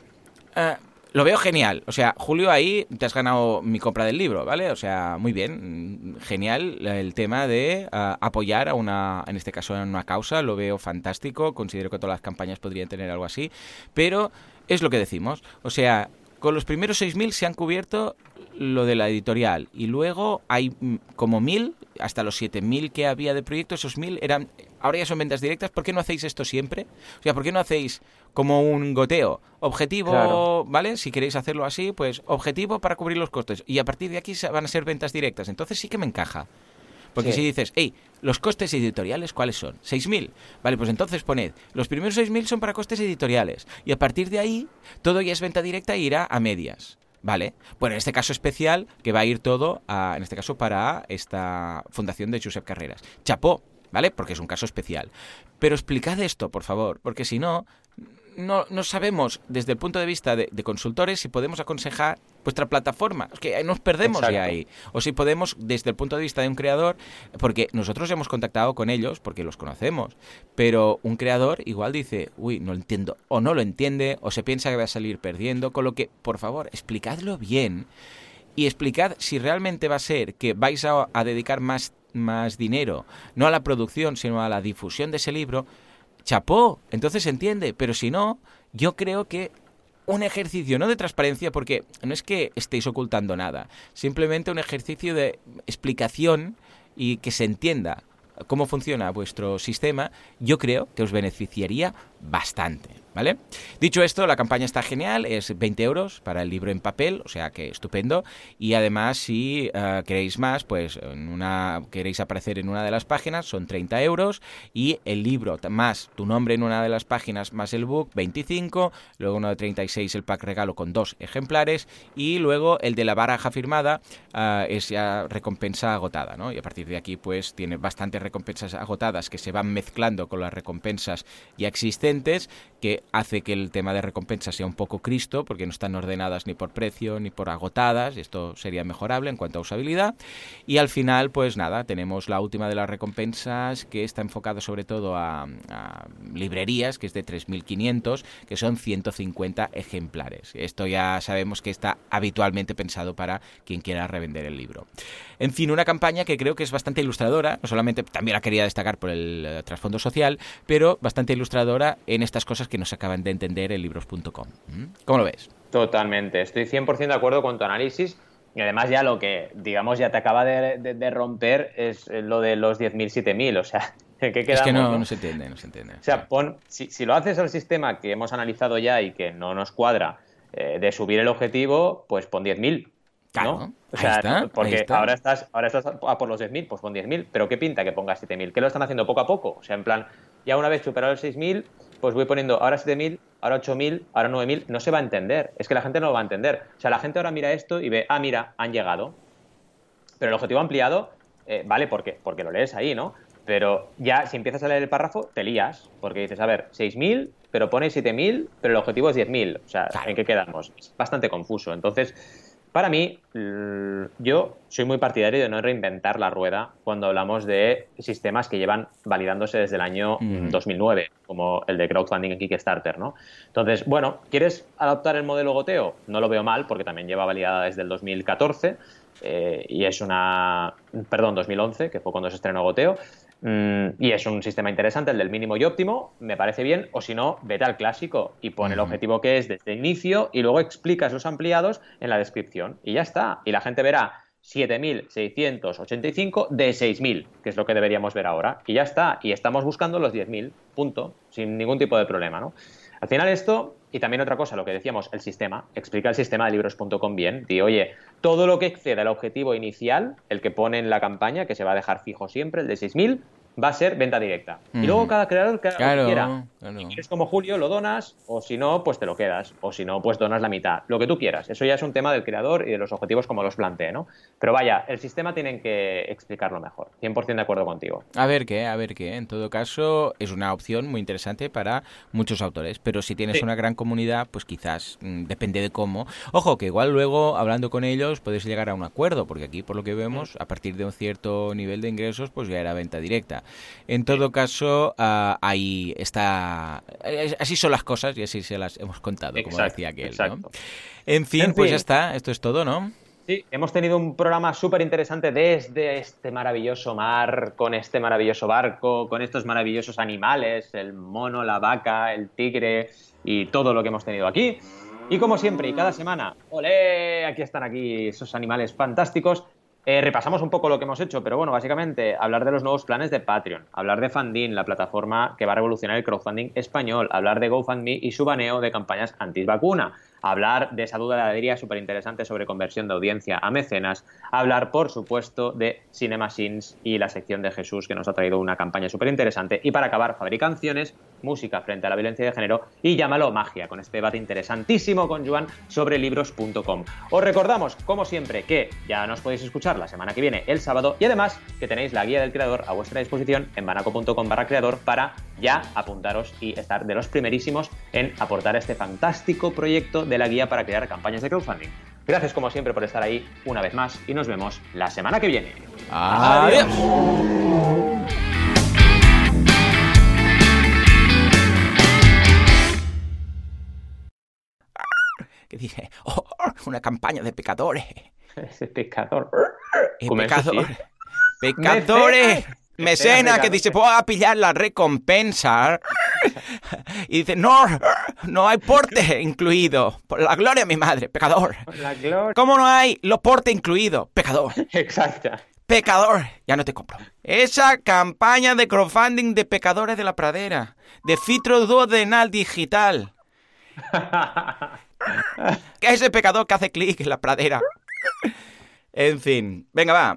eh, lo veo genial. O sea, Julio, ahí te has ganado mi compra del libro, ¿vale? O sea, muy bien. Genial el tema de ah, apoyar a una, en este caso, a una causa. Lo veo fantástico. Considero que todas las campañas podrían tener algo así. Pero es lo que decimos. O sea, con los primeros 6.000 se han cubierto lo de la editorial. Y luego hay mm, como 1.000, hasta los 7.000 que había de proyecto, esos 1.000 eran ahora ya son ventas directas, ¿por qué no hacéis esto siempre? O sea, ¿por qué no hacéis como un goteo? Objetivo, ¿vale? Si queréis hacerlo así, pues objetivo para cubrir los costes. Y a partir de aquí van a ser ventas directas. Entonces sí que me encaja. Porque si dices, hey, los costes editoriales, ¿cuáles son? 6.000. Vale, pues entonces poned, los primeros 6.000 son para costes editoriales. Y a partir de ahí, todo ya es venta directa e irá a medias. ¿Vale? Bueno, en este caso especial, que va a ir todo, a, en este caso, para esta fundación de Josep Carreras. Chapó, ¿vale? Porque es un caso especial. Pero explicad esto, por favor, porque si no, no, no sabemos desde el punto de vista de, consultores si podemos aconsejar vuestra plataforma. Es que nos perdemos ya ahí. O si podemos, desde el punto de vista de un creador, porque nosotros hemos contactado con ellos porque los conocemos, pero un creador igual dice, uy, no lo entiendo, o no lo entiende, o se piensa que va a salir perdiendo, con lo que, por favor, explicadlo bien y explicad si realmente va a ser que vais a, a dedicar más más dinero, no a la producción, sino a la difusión de ese libro, chapó, entonces se entiende, pero si no, yo creo que un ejercicio no de transparencia, porque no es que estéis ocultando nada, simplemente un ejercicio de explicación y que se entienda cómo funciona vuestro sistema, yo creo que os beneficiaría bastante. ¿Vale? Dicho esto, la campaña está genial, es 20 euros para el libro en papel, o sea que estupendo. Y además, si eh, queréis más, pues en una, queréis aparecer en una de las páginas, son 30 euros. Y el libro más tu nombre en una de las páginas más el book, 25. Luego uno de 36, el pack regalo con dos ejemplares. Y luego el de la baraja firmada eh, es ya recompensa agotada, ¿no? Y a partir de aquí, pues tiene bastantes recompensas agotadas que se van mezclando con las recompensas ya existentes que hace que el tema de recompensas sea un poco cristo, porque no están ordenadas ni por precio ni por agotadas, esto sería mejorable en cuanto a usabilidad. Y al final, pues nada, tenemos la última de las recompensas que está enfocada sobre todo a, librerías, que es de 3.500, que son 150 ejemplares. Esto ya sabemos que está habitualmente pensado para quien quiera revender el libro. En fin, una campaña que creo que es bastante ilustradora, no solamente también la quería destacar por el eh, trasfondo social, pero bastante ilustradora en estas cosas que nos acaban de entender en libros.com. ¿Mm? ¿Cómo lo ves? Totalmente, estoy 100% de acuerdo con tu análisis. Y además ya lo que, digamos, ya te acaba de, romper es lo de los 10.000, 7.000. O sea, ¿qué quedamos, es que no, se entiende, no se entiende. O sea, pon, si, si, lo haces al sistema que hemos analizado ya y que no nos cuadra, eh, de subir el objetivo, pues pon 10.000. Claro, ¿no? O ahí sea, ahí porque está. ahora estás, ahora estás a por los 10.000, pues pon 10.000, pero ¿qué pinta que pongas 7.000? ¿Qué lo están haciendo poco a poco? O sea, en plan, ya una vez superado el 6.000, pues voy poniendo ahora 7.000, ahora 8.000, ahora 9.000, no se va a entender, es que la gente no lo va a entender. O sea, la gente ahora mira esto y ve, ah, mira, han llegado. Pero el objetivo ampliado, eh, vale, porque, porque lo lees ahí, ¿no? Pero ya si empiezas a leer el párrafo, te lías, porque dices, a ver, 6.000, pero pone 7.000, pero el objetivo es 10.000. O sea. ¿en qué quedamos? Es bastante confuso. Entonces, para mí, l- yo soy muy partidario de no reinventar la rueda cuando hablamos de sistemas que llevan validándose desde el año mm, Ujú. 2009, como el de crowdfunding en Kickstarter, ¿no? Entonces, bueno, ¿quieres adaptar el modelo goteo? No lo veo mal, porque también lleva validada desde el 2014 eh, y es una, perdón, 2011, que fue cuando se estrenó goteo. Mm, y es un sistema interesante, el del mínimo y óptimo, me parece bien, o si no, vete al clásico y pon el objetivo que es desde el inicio y luego explicas los ampliados en la descripción y ya está. Y la gente verá 7.685 de 6.000, que es lo que deberíamos ver ahora. Y ya está. Y estamos buscando los 10.000, punto, sin ningún tipo de problema, ¿no? Al final esto, y también otra cosa, lo que decíamos, el sistema, explica el sistema de libros.com bien, di, oye, todo lo que exceda el objetivo inicial, el que pone en la campaña, que se va a dejar fijo siempre, el de 6.000, va a ser venta directa. Y luego cada creador lo que Claro, quiera. claro. Si quieres como Julio, lo donas, o si no, pues te lo quedas, o si no, pues donas la mitad, lo que tú quieras. Eso ya es un tema del creador y de los objetivos como los planteé, ¿no? Pero vaya, el sistema tienen que explicarlo mejor. 100% de acuerdo contigo. A ver qué, a ver qué. En todo caso, es una opción muy interesante para muchos autores. Pero si tienes Sí. una gran comunidad, pues quizás mm, depende de cómo. Ojo, que igual luego, hablando con ellos, puedes llegar a un acuerdo, porque aquí, por lo que vemos, a partir de un cierto nivel de ingresos, pues ya era venta directa. En todo caso, ah, ahí está. Así son las cosas y así se las hemos contado, como decía aquel. ¿no? En fin, En pues fin. ya está. Esto es todo, ¿no? Sí, hemos tenido un programa súper interesante desde este maravilloso mar, con este maravilloso barco, con estos maravillosos animales, el mono, la vaca, el tigre y todo lo que hemos tenido aquí. Y como siempre, y cada semana, ¡olé! Aquí están aquí esos animales fantásticos. Eh, repasamos un poco lo que hemos hecho, pero bueno, básicamente hablar de los nuevos planes de Patreon, hablar de Funding, la plataforma que va a revolucionar el crowdfunding español, hablar de GoFundMe y su baneo de campañas anti-vacuna, hablar de esa duda de alegría súper interesante sobre conversión de audiencia a mecenas, hablar, por supuesto, de Cinema Sins y la sección de Jesús, que nos ha traído una campaña súper interesante, y para acabar, fabricanciones, música frente a la violencia de género y llámalo magia, con este debate interesantísimo con Joan sobre libros.com. Os recordamos, como siempre, que ya nos podéis escuchar la semana que viene, el sábado, y además que tenéis la guía del creador a vuestra disposición en banaco.com barra creador para ya apuntaros y estar de los primerísimos en aportar este fantástico proyecto de la guía para crear campañas de crowdfunding. Gracias como siempre por estar ahí una vez más y nos vemos la semana que viene. Adiós. que dice, "Oh, una campaña de pecadores. Ese pecador. Eso pecador-. Pecadores. Mecenas. Mecena que dice, voy a pillar la recompensa. Y dice, no, no hay porte incluido. Por la gloria de mi madre, pecador. La gloria. ¿Cómo no hay los portes incluidos? Pecador. Exacta. Pecador. Ya no te compro. Esa campaña de crowdfunding de pecadores de la pradera. De filtro duodenal digital. Que es ese pecador que hace clic en la pradera. En fin. Venga, va.